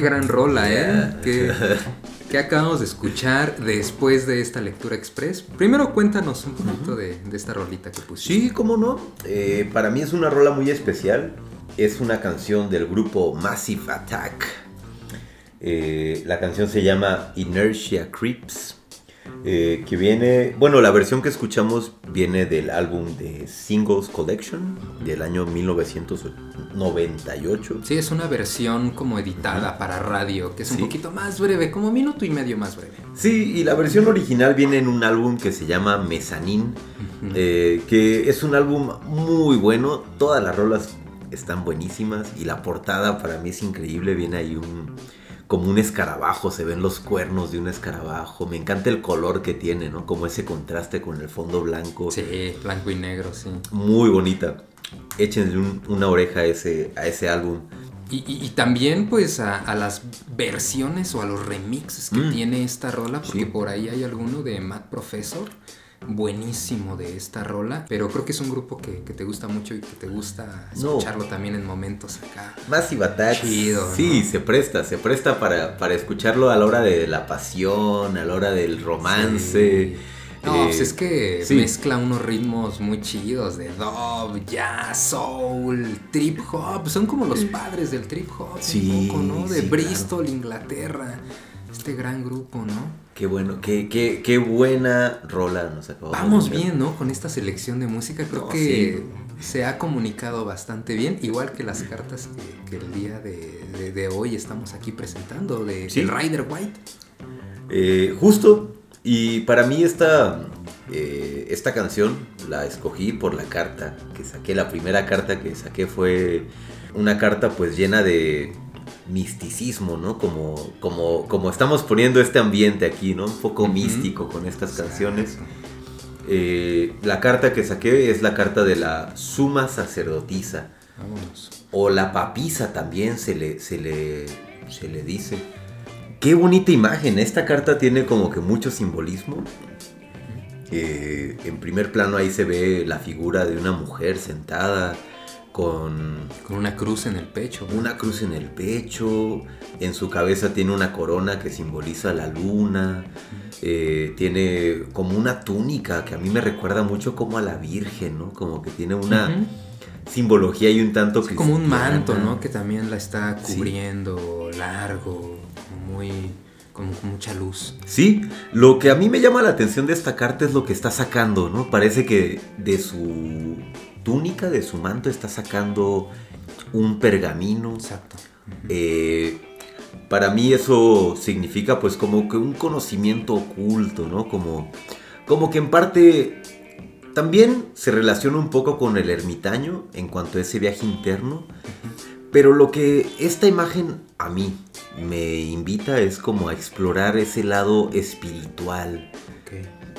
gran rola, ¿eh? Yeah. ¿Qué, qué acabamos de escuchar después de esta lectura express? Primero cuéntanos un poquito de, de esta rolita que pusiste. Sí, cómo no. Eh, para mí es una rola muy especial. Es una canción del grupo Massive Attack. Eh, la canción se llama Inertia Creeps. eh, que viene, bueno, la versión que escuchamos viene del álbum de Singles Collection del año 1998. Sí, es una versión como editada para radio, que es un Sí. poquito más breve, como minuto y medio más breve. Sí, y la versión original viene en un álbum que se llama Mezzanine, eh, que es un álbum muy bueno, todas las rolas están buenísimas y la portada para mí es increíble, viene ahí un como un escarabajo, se ven los cuernos de un escarabajo, me encanta el color que tiene, ¿no? Como ese contraste con el fondo blanco. Sí, blanco y negro, sí. Muy bonita. Échenle un- una oreja a ese, a ese álbum. Y, y- y también pues a, a las versiones o a los remixes que Mm. tiene esta rola, porque Sí. por ahí hay alguno de Matt Professor, buenísimo de esta rola, pero creo que es un grupo que, que te gusta mucho y que te gusta No. escucharlo también en momentos acá. Massive Attack. Chido, ¿no? Sí, se presta, se presta para, para escucharlo a la hora de la pasión, a la hora del romance. Sí. No, Eh, pues es que sí. mezcla unos ritmos muy chidos de dub, jazz, soul, trip hop. Son como los padres del trip hop, Sí, un poco, ¿no? De sí, Bristol, Inglaterra. Este gran grupo, ¿no? Qué bueno, qué, qué, qué buena rola nos acabamos de Vamos bien, ¿no? Con esta selección de música creo No, que se ha comunicado bastante bien, igual que las cartas que, que el día de, de- de hoy estamos aquí presentando de Sí. el Rider White. Eh, justo, y para mí esta, eh, esta canción la escogí por la carta que saqué. La primera carta que saqué fue una carta pues llena de misticismo, ¿no? Como, como, como estamos poniendo este ambiente aquí, ¿no? Un poco Ujú. místico con estas canciones. Eh, la carta que saqué es la carta de la suma sacerdotisa. Vámonos. O la papisa también se le, se le, se le dice. Qué bonita imagen. Esta carta tiene como que mucho simbolismo. Eh, en primer plano ahí se ve la figura de una mujer sentada con Con una cruz en el pecho. una cruz en el pecho. En su cabeza tiene una corona que simboliza la luna. eh, tiene como una túnica que a mí me recuerda mucho como a la Virgen, ¿no? Como que tiene una simbología y un tanto Sí, como un manto, ¿no? Que también la está Sí. cubriendo largo, muy con mucha luz. Sí, lo que a mí me llama la atención de esta carta es lo que está sacando, ¿no? Parece que de su túnica, de su manto, está sacando un pergamino. Exacto. Eh, para mí eso significa pues como que un conocimiento oculto, ¿no? Como, como que en parte también se relaciona un poco con el ermitaño en cuanto a ese viaje interno. Pero lo que esta imagen a mí me invita es como a explorar ese lado espiritual.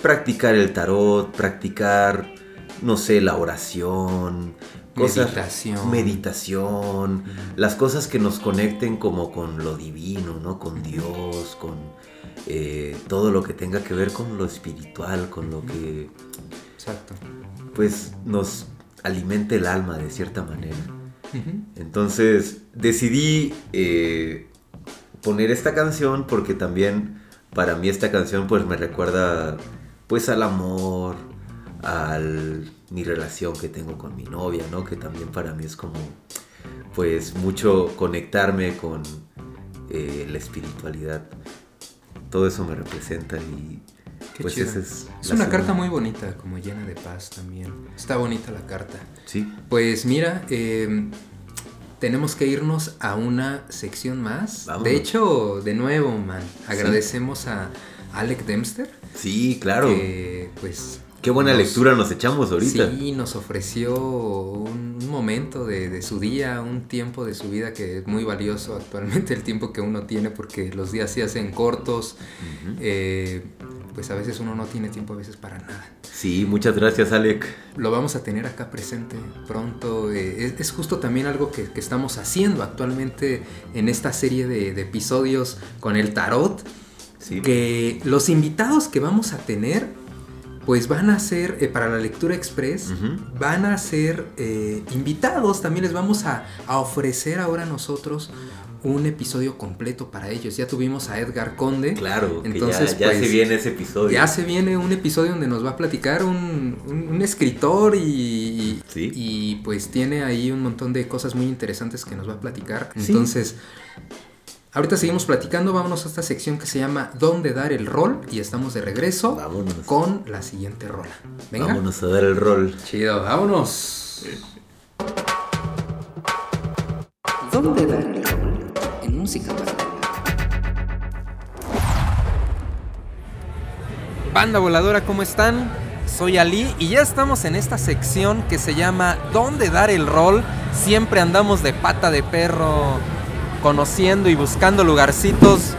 Practicar el tarot, practicar, no sé, la oración. Cosas, Meditación. meditación, las cosas que nos conecten como con lo divino, ¿no? Con Dios, con eh, todo lo que tenga que ver con lo espiritual, con lo que Exacto. pues nos alimente el alma de cierta manera. Entonces decidí eh, poner esta canción porque también para mí esta canción pues me recuerda pues al amor, a mi relación que tengo con mi novia, ¿no? Que también para mí es como, pues mucho conectarme con eh, la espiritualidad. Todo eso me representa y Qué pues esa es... Es una segunda. carta muy bonita, como llena de paz también. Está bonita la carta. Sí. Pues mira, eh, tenemos que irnos a una sección más. Vámonos. De hecho, de nuevo, man, agradecemos a Alec Dempster. Sí, claro. Que, pues... Qué buena nos- lectura nos echamos ahorita. Sí, nos ofreció un, un momento de, de su día, un tiempo de su vida que es muy valioso actualmente, el tiempo que uno tiene, porque los días se hacen cortos. Eh, pues a veces uno no tiene tiempo a veces para nada. Sí, muchas gracias, Alec. Lo vamos a tener acá presente pronto. eh, es, es justo también algo que, que estamos haciendo actualmente en esta serie de, de episodios con el tarot. Sí. Que los invitados que vamos a tener, pues van a ser, eh, para la lectura express, van a ser eh, invitados. También les vamos a, a ofrecer ahora nosotros un episodio completo para ellos. Ya tuvimos a Edgar Conde. Claro, que Entonces, ya, ya pues, se viene ese episodio. Ya se viene un episodio donde nos va a platicar un, un- un escritor y, Sí. y pues tiene ahí un montón de cosas muy interesantes que nos va a platicar. Sí. Ahorita seguimos platicando, vámonos a esta sección que se llama ¿Dónde dar el rol? Y estamos de regreso Vámonos. con la siguiente rola. Venga. Vámonos a dar el rol. Chido, vámonos. ¿Dónde dar el rol? En música. Banda voladora, ¿cómo están? Soy Ali y ya estamos en esta sección que se llama ¿Dónde dar el rol? Siempre andamos de pata de perro conociendo y buscando lugarcitos.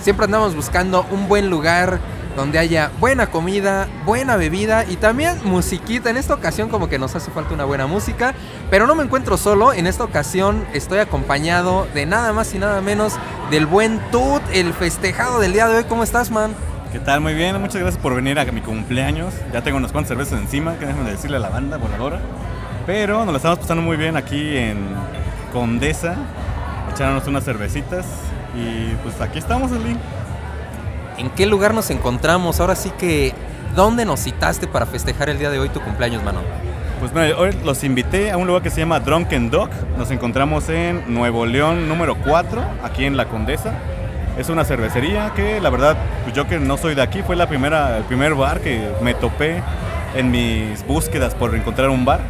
Siempre andamos buscando un buen lugar donde haya buena comida, buena bebida y también musiquita. En esta ocasión como que nos hace falta una buena música, pero no me encuentro solo. En esta ocasión estoy acompañado de nada más y nada menos del buen Tut, el festejado del día de hoy. ¿Cómo estás, man? ¿Qué tal? Muy bien, muchas gracias por venir a mi cumpleaños. Ya tengo unas cuantas cervezas encima, que déjenme decirle a la banda voladora. Pero nos la estamos pasando muy bien aquí en Condesa, echándonos unas cervecitas. Y pues aquí estamos, Ali. ¿En qué lugar nos encontramos? Ahora sí que, ¿dónde nos citaste para festejar el día de hoy tu cumpleaños, mano? Pues mira, hoy los invité a un lugar que se llama Drunken Dog. Nos encontramos en Nuevo León número 4, aquí en La Condesa. Es una cervecería que la verdad, pues yo que no soy de aquí, fue la primera, el primer bar que me topé en mis búsquedas por encontrar un bar.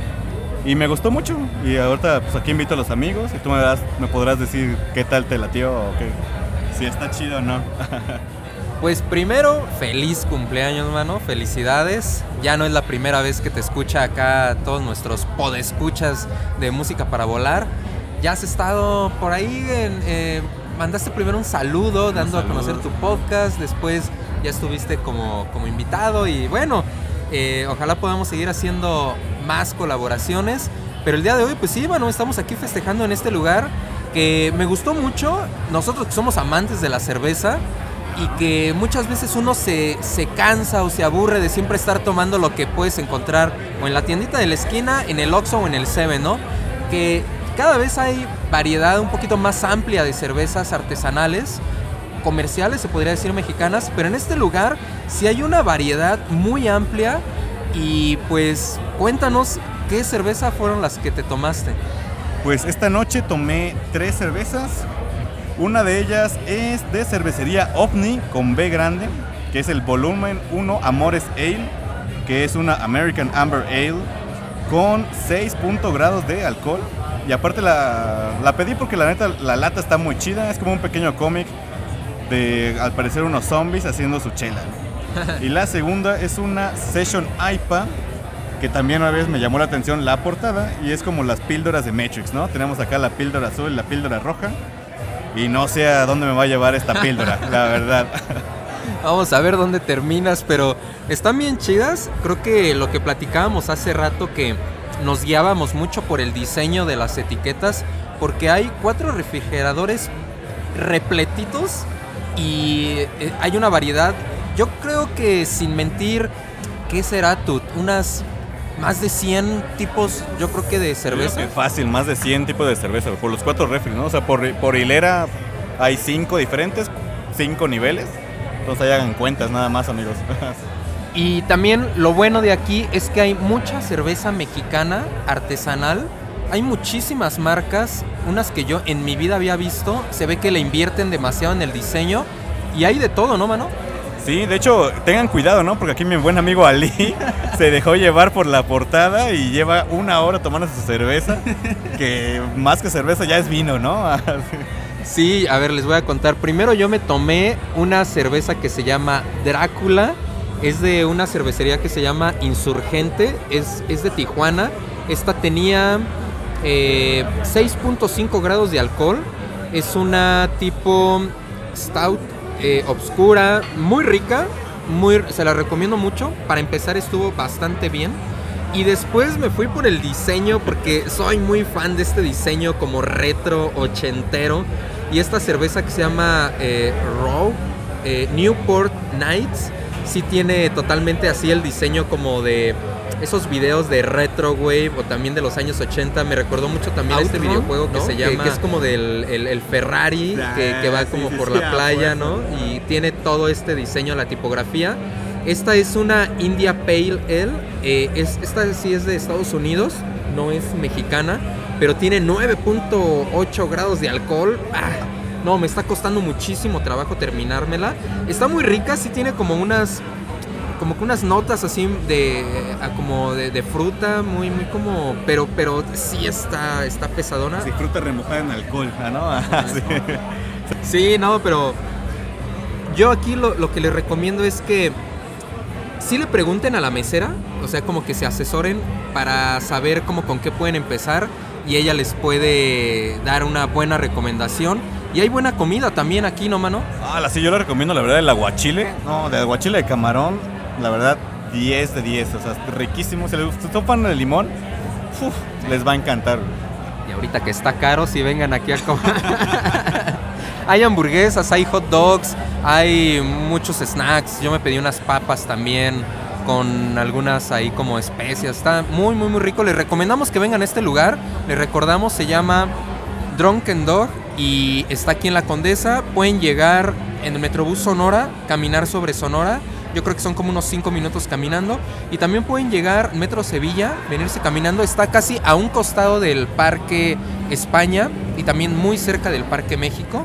Y me gustó mucho. Y ahorita pues aquí invito a los amigos y tú me, das- me podrás decir qué tal te latió o qué, si está chido o no. Pues primero, feliz cumpleaños, mano. Felicidades. Ya no es la primera vez que te escucha acá todos nuestros podescuchas de música para volar. Ya has estado por ahí en, eh, mandaste primero un saludo dando a conocer tu podcast. Después ya estuviste como, como invitado. Y bueno, eh, ojalá podamos seguir haciendo más colaboraciones. Pero el día de hoy, pues sí, bueno, estamos aquí festejando en este lugar que me gustó mucho. Nosotros que somos amantes de la cerveza y que muchas veces uno se, se cansa o se aburre de siempre estar tomando lo que puedes encontrar o en la tiendita de la esquina, en el Oxxo o en el Seven, ¿no? Que cada vez hay variedad un poquito más amplia de cervezas artesanales, comerciales, se podría decir mexicanas, pero en este lugar sí hay una variedad muy amplia y pues cuéntanos qué cerveza fueron las que te tomaste. Pues esta noche tomé tres cervezas. Una de ellas es de cervecería OVNI con B grande, que es el volumen 1 Amores Ale, que es una American Amber Ale con 6 punto grados de alcohol. Y aparte la, la pedí porque la neta la lata está muy chida, es como un pequeño cómic de al parecer unos zombies haciendo su chela. Y la segunda es una Session IPA, que también una vez me llamó la atención la portada y es como las píldoras de Matrix, ¿no? Tenemos acá la píldora azul y la píldora roja. Y no sé a dónde me va a llevar esta píldora, la verdad. Vamos a ver dónde terminas, pero están bien chidas. Creo que lo que platicábamos hace rato que nos guiábamos mucho por el diseño de las etiquetas, porque hay cuatro refrigeradores repletitos y eh, hay una variedad. Yo creo que sin mentir, ¿qué será tú? Unas más de 100 tipos, yo creo que de cerveza. Que fácil, más de 100 tipos de cerveza, por los cuatro refres, ¿no? O sea, por, por hilera hay cinco diferentes, cinco niveles. Entonces ahí hagan cuentas nada más, amigos. Y también lo bueno de aquí es que hay mucha cerveza mexicana artesanal. hay muchísimas marcas, unas que yo en mi vida había visto, se ve que le invierten demasiado en el diseño y hay de todo, ¿no, mano? Sí, de hecho, tengan cuidado, ¿no? Porque aquí mi buen amigo Ali se dejó llevar por la portada y lleva una hora tomando su cerveza, que más que cerveza ya es vino, ¿no? Sí, a ver, les voy a contar. Primero yo me tomé una cerveza que se llama Drácula. Es de una cervecería que se llama Insurgente. Es, es de Tijuana. Esta tenía eh, 6.5 grados de alcohol. Es una tipo stout eh, obscura, muy rica. Muy, se la recomiendo mucho. Para empezar estuvo bastante bien. Y después me fui por el diseño porque soy muy fan de este diseño como retro ochentero. Y esta cerveza que se llama eh, Raw, eh, Newport Nights, sí tiene totalmente así el diseño como de esos videos de retro wave o también de los años 80. Me recordó mucho también este videojuego que ¿no? se llama, que, es como del el, el Ferrari que, que va Ah, sí, como sí, por sí, la ah, playa, ¿no? Y tiene todo este diseño, la tipografía. Esta es una India Pale Ale. eh, es, esta sí es de Estados Unidos, no es mexicana, pero tiene 9.8 grados de alcohol. Ah, no, me está costando muchísimo trabajo terminármela. Está muy rica, sí tiene como unas como que unas notas así de como de, de fruta, muy muy como pero pero sí está está pesadona. Sí, fruta remojada en alcohol, ¿no? Sí. Sí, no, pero yo aquí lo, lo que les recomiendo es que sí le pregunten a la mesera, o sea, como que se asesoren para saber cómo con qué pueden empezar y ella les puede dar una buena recomendación. Y hay buena comida también aquí, ¿no, mano? Ah, la sí, yo le recomiendo la verdad el aguachile. No, de aguachile de camarón, la verdad, 10 de 10. O sea, riquísimo. Si les fan del limón, les va a encantar. Y ahorita que está caro, si vengan aquí a comer. hay hamburguesas, hay hot dogs, hay muchos snacks. Yo me pedí unas papas también con algunas ahí como especias. Está muy, muy, muy rico. Les recomendamos que vengan a este lugar. Les recordamos, se llama Drunken Dog y está aquí en la Condesa. Pueden llegar en el Metrobús Sonora, caminar sobre Sonora. Yo creo que son como unos 5 minutos caminando. Y también pueden llegar Metro Sevilla, venirse caminando. Está casi a un costado del Parque España y también muy cerca del Parque México.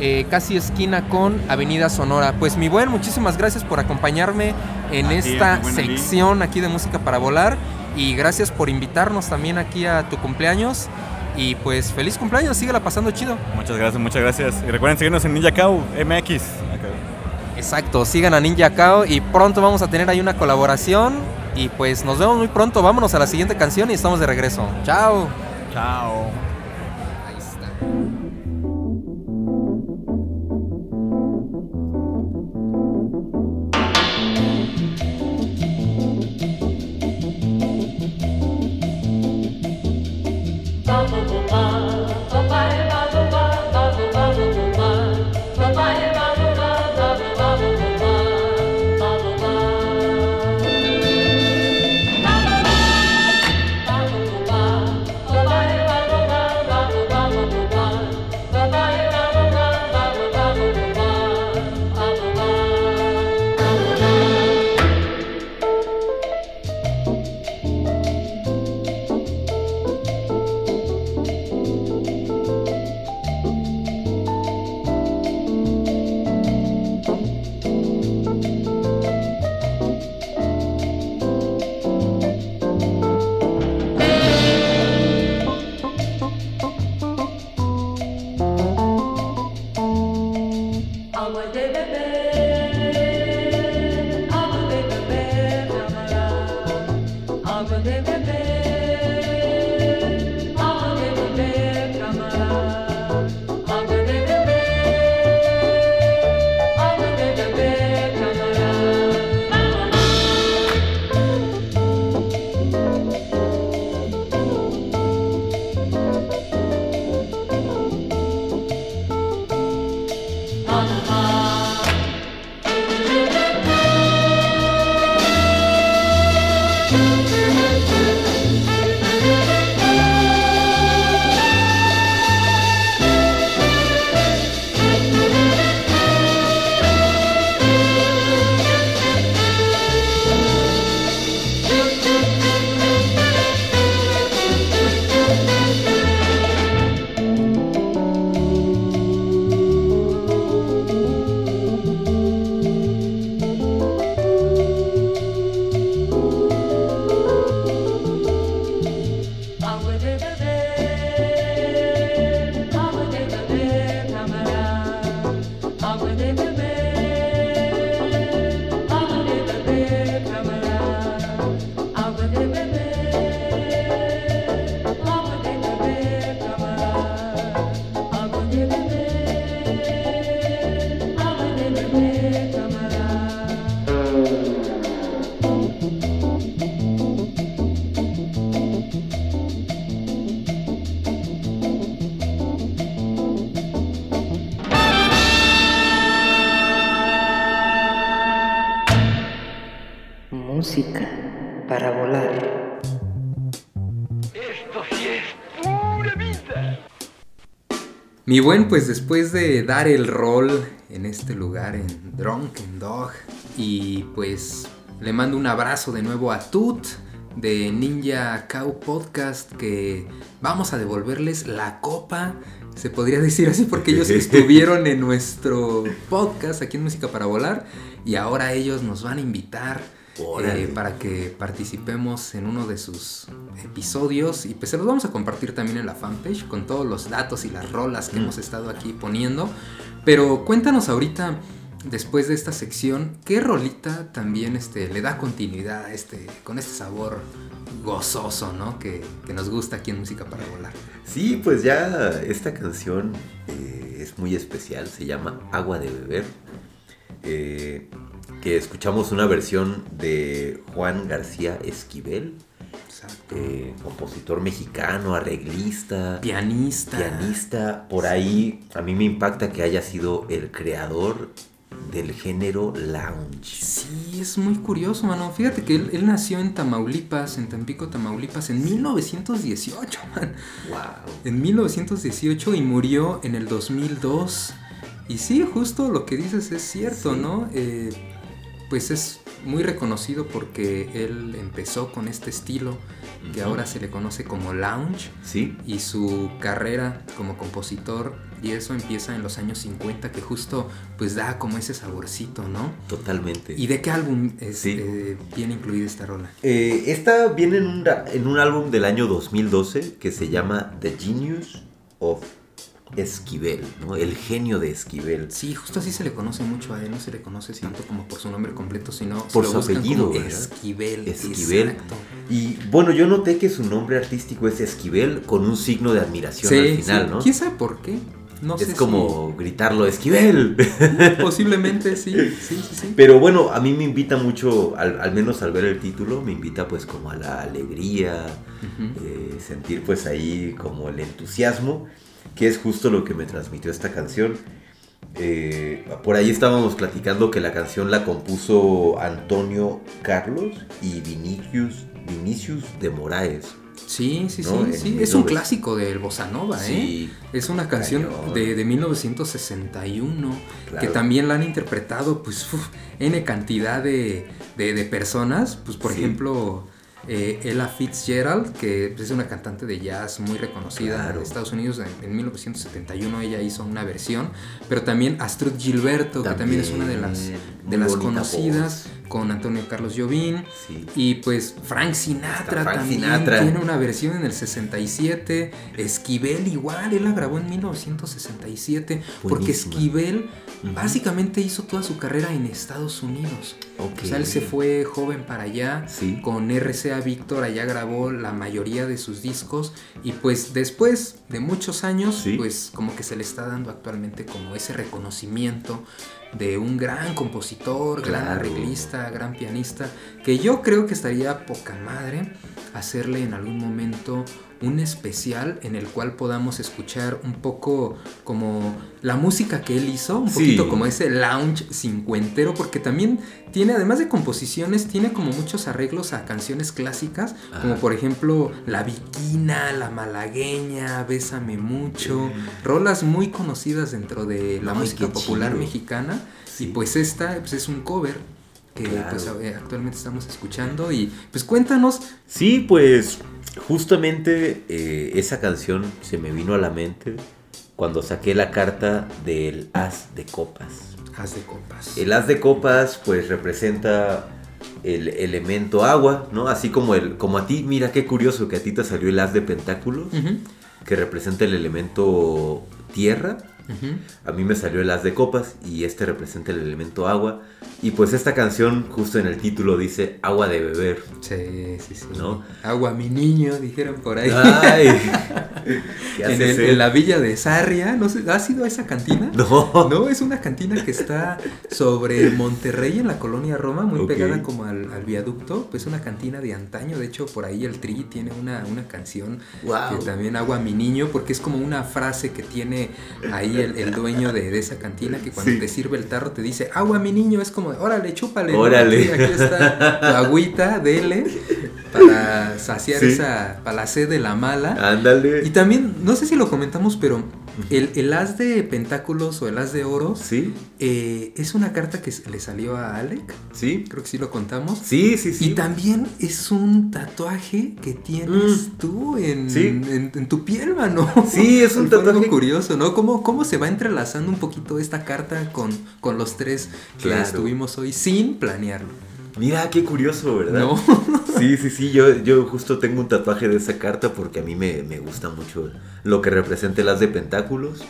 eh, casi esquina con Avenida Sonora. Pues mi buen, muchísimas gracias por acompañarme en A esta sección aquí de Música para Volar. Y gracias por invitarnos también aquí a tu cumpleaños. Y pues feliz cumpleaños, síguela pasando chido. Muchas gracias, muchas gracias. Y recuerden seguirnos en Ninja Cow MX. Exacto, sigan a Ninja Kao y pronto vamos a tener ahí una colaboración. Y pues nos vemos muy pronto. Vámonos a la siguiente canción y estamos de regreso. Chao. Chao. Mi buen, pues después de dar el rol en este lugar, en Drunken Dog, y pues le mando un abrazo de nuevo a Tut de Ninja Cow Podcast, que vamos a devolverles la copa, se podría decir así, porque ellos estuvieron en nuestro podcast aquí en Música para Volar, y ahora ellos nos van a invitar. Eh, para que participemos en uno de sus episodios y pues se los vamos a compartir también en la fanpage con todos los datos y las rolas que Mm. hemos estado aquí poniendo. Pero cuéntanos ahorita, después de esta sección, ¿qué rolita también este, le da continuidad a este, con este sabor gozoso, ¿no? Que, que nos gusta aquí en Música para Volar. Sí, pues ya esta canción eh, es muy especial, se llama Agua de Beber, eh, que escuchamos una versión de Juan García Esquivel, eh, compositor mexicano, arreglista, Pianista. pianista, por ahí a mí me impacta que haya sido el creador del género lounge. Sí, es muy curioso, mano. Fíjate que él, él nació en Tamaulipas, en Tampico, Tamaulipas, en 1918, man. Wow. En 1918 y murió en el 2002. Y sí, justo lo que dices es cierto, Sí. ¿no? Eh, pues es muy reconocido porque él empezó con este estilo que ahora se le conoce como lounge. Sí. Y su carrera como compositor, y eso empieza en los años 50, que justo pues da como ese saborcito, ¿no? Totalmente. ¿Y de qué álbum es, Sí. eh, viene incluida esta rola? Eh, esta viene en un, en un álbum del año 2012 que se llama The Genius of Esquivel, ¿no? El genio de Esquivel. Sí, justo así se le conoce mucho a él, no se le conoce tanto como por su nombre completo, sino Por su apellido. Esquivel. Esquivel. exacto. Y bueno, yo noté que su nombre artístico es Esquivel con un signo de admiración al final, sí. ¿no? ¿Quién sabe por qué? No es sé como gritarlo, Esquivel. si- posiblemente sí, sí, sí, sí. Pero bueno, a mí me invita mucho, al, al menos al ver el título, me invita pues como a la alegría, eh, sentir pues ahí como el entusiasmo, que es justo lo que me transmitió esta canción. Eh, por ahí estábamos platicando que la canción la compuso Antonio Carlos y Vinicius, Vinicius de Moraes. Sí, sí, ¿no? sí, sí. Es un 1900. clásico del Bossa Nova, ¿eh? Sí. Es una canción de, de 1961 que Claro. también la han interpretado, pues, uf, N cantidad de, de- de personas. Pues, por Sí. ejemplo, eh, Ella Fitzgerald, que es una cantante de jazz muy reconocida Claro. en Estados Unidos. En, en 1971 ella hizo una versión. Pero también Astrud Gilberto, que también es una de las, de las conocidas, con Antonio Carlos Jobim. Sí. Y pues Frank Sinatra Frank también Sinatra. tiene una versión en el 67. Esquivel igual, él la grabó en 1967. Porque. Esquivel básicamente hizo toda su carrera en Estados Unidos. Ok. O sea, él se fue joven para allá. Sí. Con RCA Víctor allá grabó la mayoría de sus discos. Y pues después de muchos años, Sí. pues como que se le está dando actualmente como ese reconocimiento de un gran compositor, gran Claro. arreglista, gran pianista, que yo creo que estaría poca madre hacerle en algún momento un especial en el cual podamos escuchar un poco como la música que él hizo, un Sí. poquito como ese lounge cincuentero, porque también tiene, además de composiciones, tiene como muchos arreglos a canciones clásicas, como Ajá. por ejemplo La Viquina, La Malagueña, Bésame Mucho, rolas muy conocidas dentro de la Ay, música popular mexicana, Sí. y pues esta pues, es un cover que Claro. pues, actualmente estamos escuchando y pues cuéntanos Sí, pues justamente eh, esa canción se me vino a la mente cuando saqué la carta del as de copas. Haz de copas. El as de copas pues representa el elemento agua, ¿no? Así como, el, como a ti, mira qué curioso que a ti te salió el as de pentáculos, que representa el elemento tierra. Ujú. A mí me salió el as de copas y este representa el elemento agua. Y pues esta canción justo en el título dice agua de beber. Sí, sí, sí. ¿No? Agua mi niño, dijeron por ahí. Ay, ¿qué en, el- eh? en la villa de Sarria, ¿no sé, ¿has ido a esa cantina? No. No, es una cantina que está sobre Monterrey en la colonia Roma, muy Ok. pegada como al, al viaducto. Pues una cantina de antaño. De hecho, por ahí el Tri tiene una, una canción Wow. que también agua mi niño, porque es como una frase que tiene ahí ahí el, el dueño de, de esa cantina que cuando Sí. te sirve el tarro te dice, agua mi niño, es como, de, órale, chúpale. ¿no? Órale. Aquí, aquí está tu agüita, dele, para saciar Sí. esa, para la sed de la mala. Ándale. Y también, no sé si lo comentamos, pero el, el as de pentáculos o el as de oros Sí, eh, es una carta que le salió a Alec. sí. Creo que sí lo contamos. Sí, sí, sí. Y también es un tatuaje que tienes tú en, Mm. Sí. en, en tu piel, mano. Sí, es un tatuaje. curioso, ¿no? ¿Cómo, ¿Cómo se va entrelazando un poquito esta carta con, con los tres que Claro. estuvimos hoy sin planearlo? Mira, qué curioso, ¿verdad? No. Sí, sí, sí, yo, yo justo tengo un tatuaje de esa carta porque a mí me, me gusta mucho lo que representa el as de pentáculos.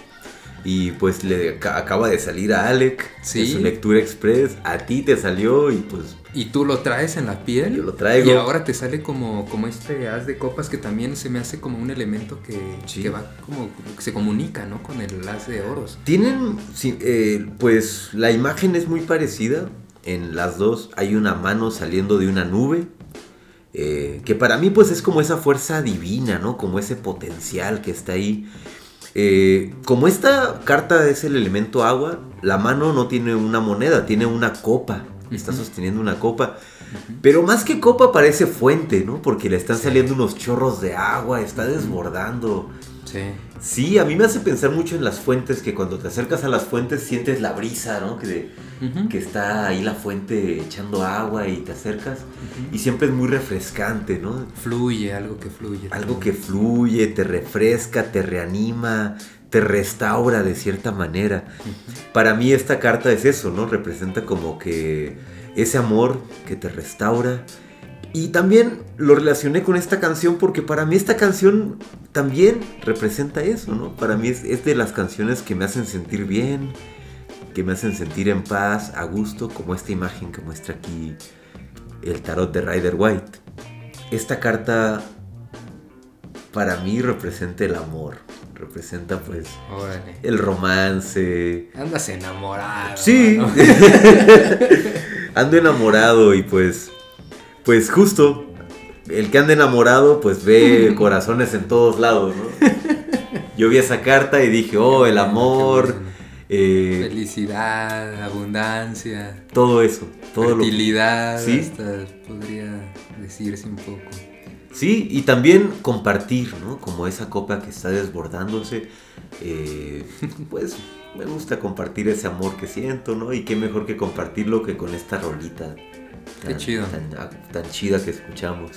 Y pues le ca- acaba de salir a Alec Sí. de su lectura express. A ti te salió y pues Y tú lo traes en la piel. Yo lo traigo. Y ahora te sale como, como este as de copas que también se me hace como un elemento que, Sí. que va como que se comunica, ¿no? Con el as de oros. tienen, sí, eh, pues la imagen es muy parecida. En las dos hay una mano saliendo de una nube. eh, que para mí pues es como esa fuerza divina, ¿no? Como ese potencial que está ahí. Eh, como esta carta es el elemento agua, la mano no tiene una moneda, tiene una copa. Está sosteniendo una copa. Pero más que copa parece fuente, ¿no? Porque le están saliendo unos chorros de agua, está desbordando. Sí. Sí, a mí me hace pensar mucho en las fuentes, que cuando te acercas a las fuentes sientes la brisa, ¿no? Que, que está ahí la fuente echando agua y te acercas. Y siempre es muy refrescante, ¿no? Fluye, algo que fluye. Algo que fluye, te refresca, te reanima, te restaura de cierta manera. Para mí esta carta es eso, ¿no? Representa como que ese amor que te restaura. Y también lo relacioné con esta canción porque para mí esta canción también representa eso, ¿no? Para mí es, es de las canciones que me hacen sentir bien, que me hacen sentir en paz, a gusto, como esta imagen que muestra aquí el tarot de Rider White. Esta carta para mí representa el amor, representa pues Órale. el romance. Andas enamorado. Sí, ando enamorado y pues, pues justo, el que anda enamorado pues ve corazones en todos lados, ¿no? Yo vi esa carta y dije, oh, el amor, eh, Felicidad, abundancia, todo eso, todo lo Sí. hasta podría decirse un poco. Sí, y también compartir, ¿no? Como esa copa que está desbordándose. eh, pues me gusta compartir ese amor que siento, ¿no? Y qué mejor que compartirlo que con esta rolita. Qué chido. Tan, tan chida que escuchamos.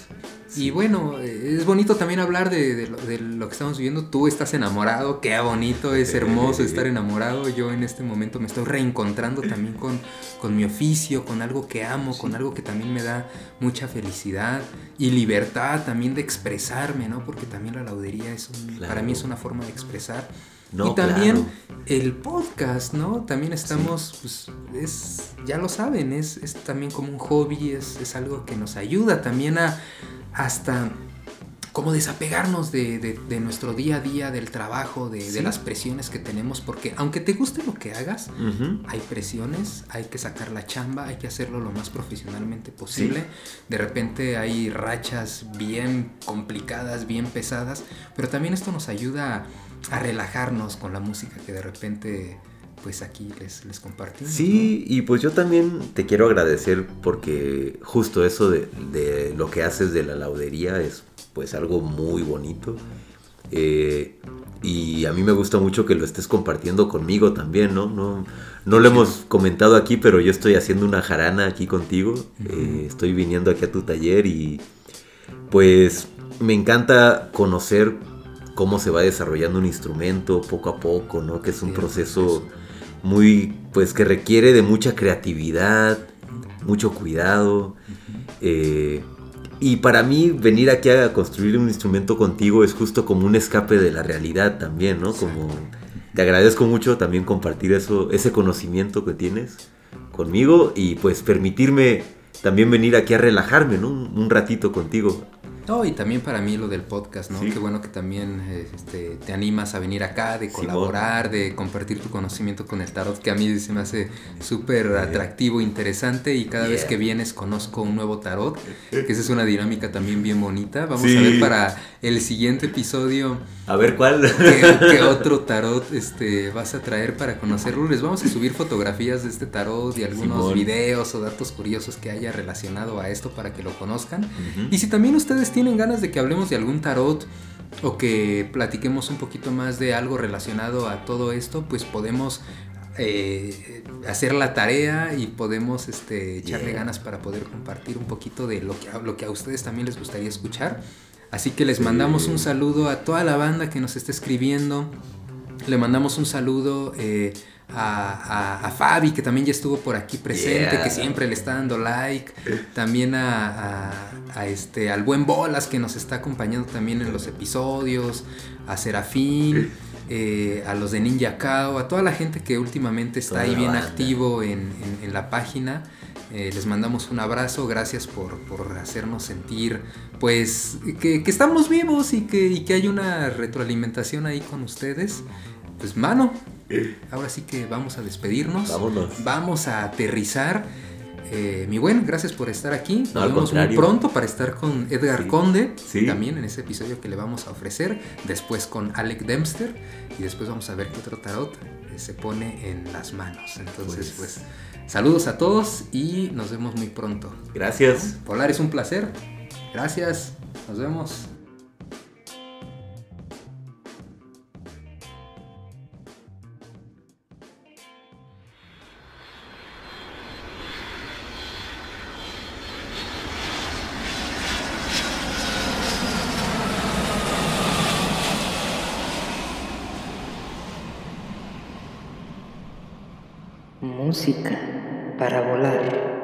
Y bueno, eh, es bonito también hablar de, de lo, de lo que estamos viviendo. Tú estás enamorado, qué bonito, es hermoso estar enamorado. Yo en este momento me estoy reencontrando también con, con mi oficio, con algo que amo, con algo que también me da mucha felicidad y libertad también de expresarme, ¿no? Porque también la laudería es un, para mí es una forma de expresar. No, y también claro. el podcast, ¿no? También estamos, pues, es, ya lo saben, es, es también como un hobby, es, es algo que nos ayuda también a hasta como desapegarnos de, de- de nuestro día a día, del trabajo, de, de las presiones que tenemos, porque aunque te guste lo que hagas, hay presiones, hay que sacar la chamba, hay que hacerlo lo más profesionalmente posible. De repente hay rachas bien complicadas, bien pesadas, pero también esto nos ayuda a, a relajarnos con la música que de repente pues aquí les, les compartimos. Sí, y pues yo también te quiero agradecer porque justo eso de, de lo que haces de la laudería es pues algo muy bonito. Eh, y a mí me gusta mucho que lo estés compartiendo conmigo también, ¿no? No, no lo hemos comentado aquí, pero yo estoy haciendo una jarana aquí contigo. Eh, estoy viniendo aquí a tu taller y pues me encanta conocer cómo se va desarrollando un instrumento poco a poco, ¿no? Que es un proceso muy, pues que requiere de mucha creatividad, mucho cuidado. eh, y para mí venir aquí a construir un instrumento contigo es justo como un escape de la realidad también, ¿no? Como te agradezco mucho también compartir eso, ese conocimiento que tienes conmigo y pues permitirme también venir aquí a relajarme, ¿no? Un, un ratito contigo. No, y también para mí lo del podcast, ¿no? Sí. Qué bueno que también este, te animas a venir acá, de colaborar, de compartir tu conocimiento con el tarot, que a mí se me hace súper atractivo, interesante, y cada vez Yeah. que vienes conozco un nuevo tarot, que esa es una dinámica también bien bonita. Vamos Sí. a ver para el siguiente episodio A ver cuál. qué, qué otro tarot este, vas a traer para conocerlo. Les vamos a subir fotografías de este tarot y algunos Simón. videos o datos curiosos que haya relacionado a esto para que lo conozcan. Ujú. Y si también ustedes tienen ganas de que hablemos de algún tarot o que platiquemos un poquito más de algo relacionado a todo esto, pues podemos eh, hacer la tarea y podemos este, echarle Yeah. ganas para poder compartir un poquito de lo que, a- lo que a ustedes también les gustaría escuchar. Así que les mandamos un saludo a toda la banda que nos está escribiendo. Le mandamos un saludo eh, a, a- a Fabi, que también ya estuvo por aquí presente, Yeah. que siempre le está dando like. También a, a- este, al buen Bolas, que nos está acompañando también en los episodios. A Serafín. eh, a los de Ninja Kao, a toda la gente que últimamente está Toda ahí bien banda. activo en, en- en la página. Eh, les mandamos un abrazo, gracias por, por hacernos sentir pues que, que estamos vivos y que, y que hay una retroalimentación ahí con ustedes. Pues mano, ahora sí que vamos a despedirnos. Vámonos. Vamos a aterrizar. Eh, mi buen, gracias por estar aquí. Nos No, vemos muy pronto para estar con Edgar Sí. Conde, Sí. también en ese episodio que le vamos a ofrecer. Después con Alec Dempster y después vamos a ver qué otro tarot eh, se pone en las manos. Entonces, pues, saludos a todos y nos vemos muy pronto. Gracias. Polar es un placer. Gracias. Nos vemos. Para volar.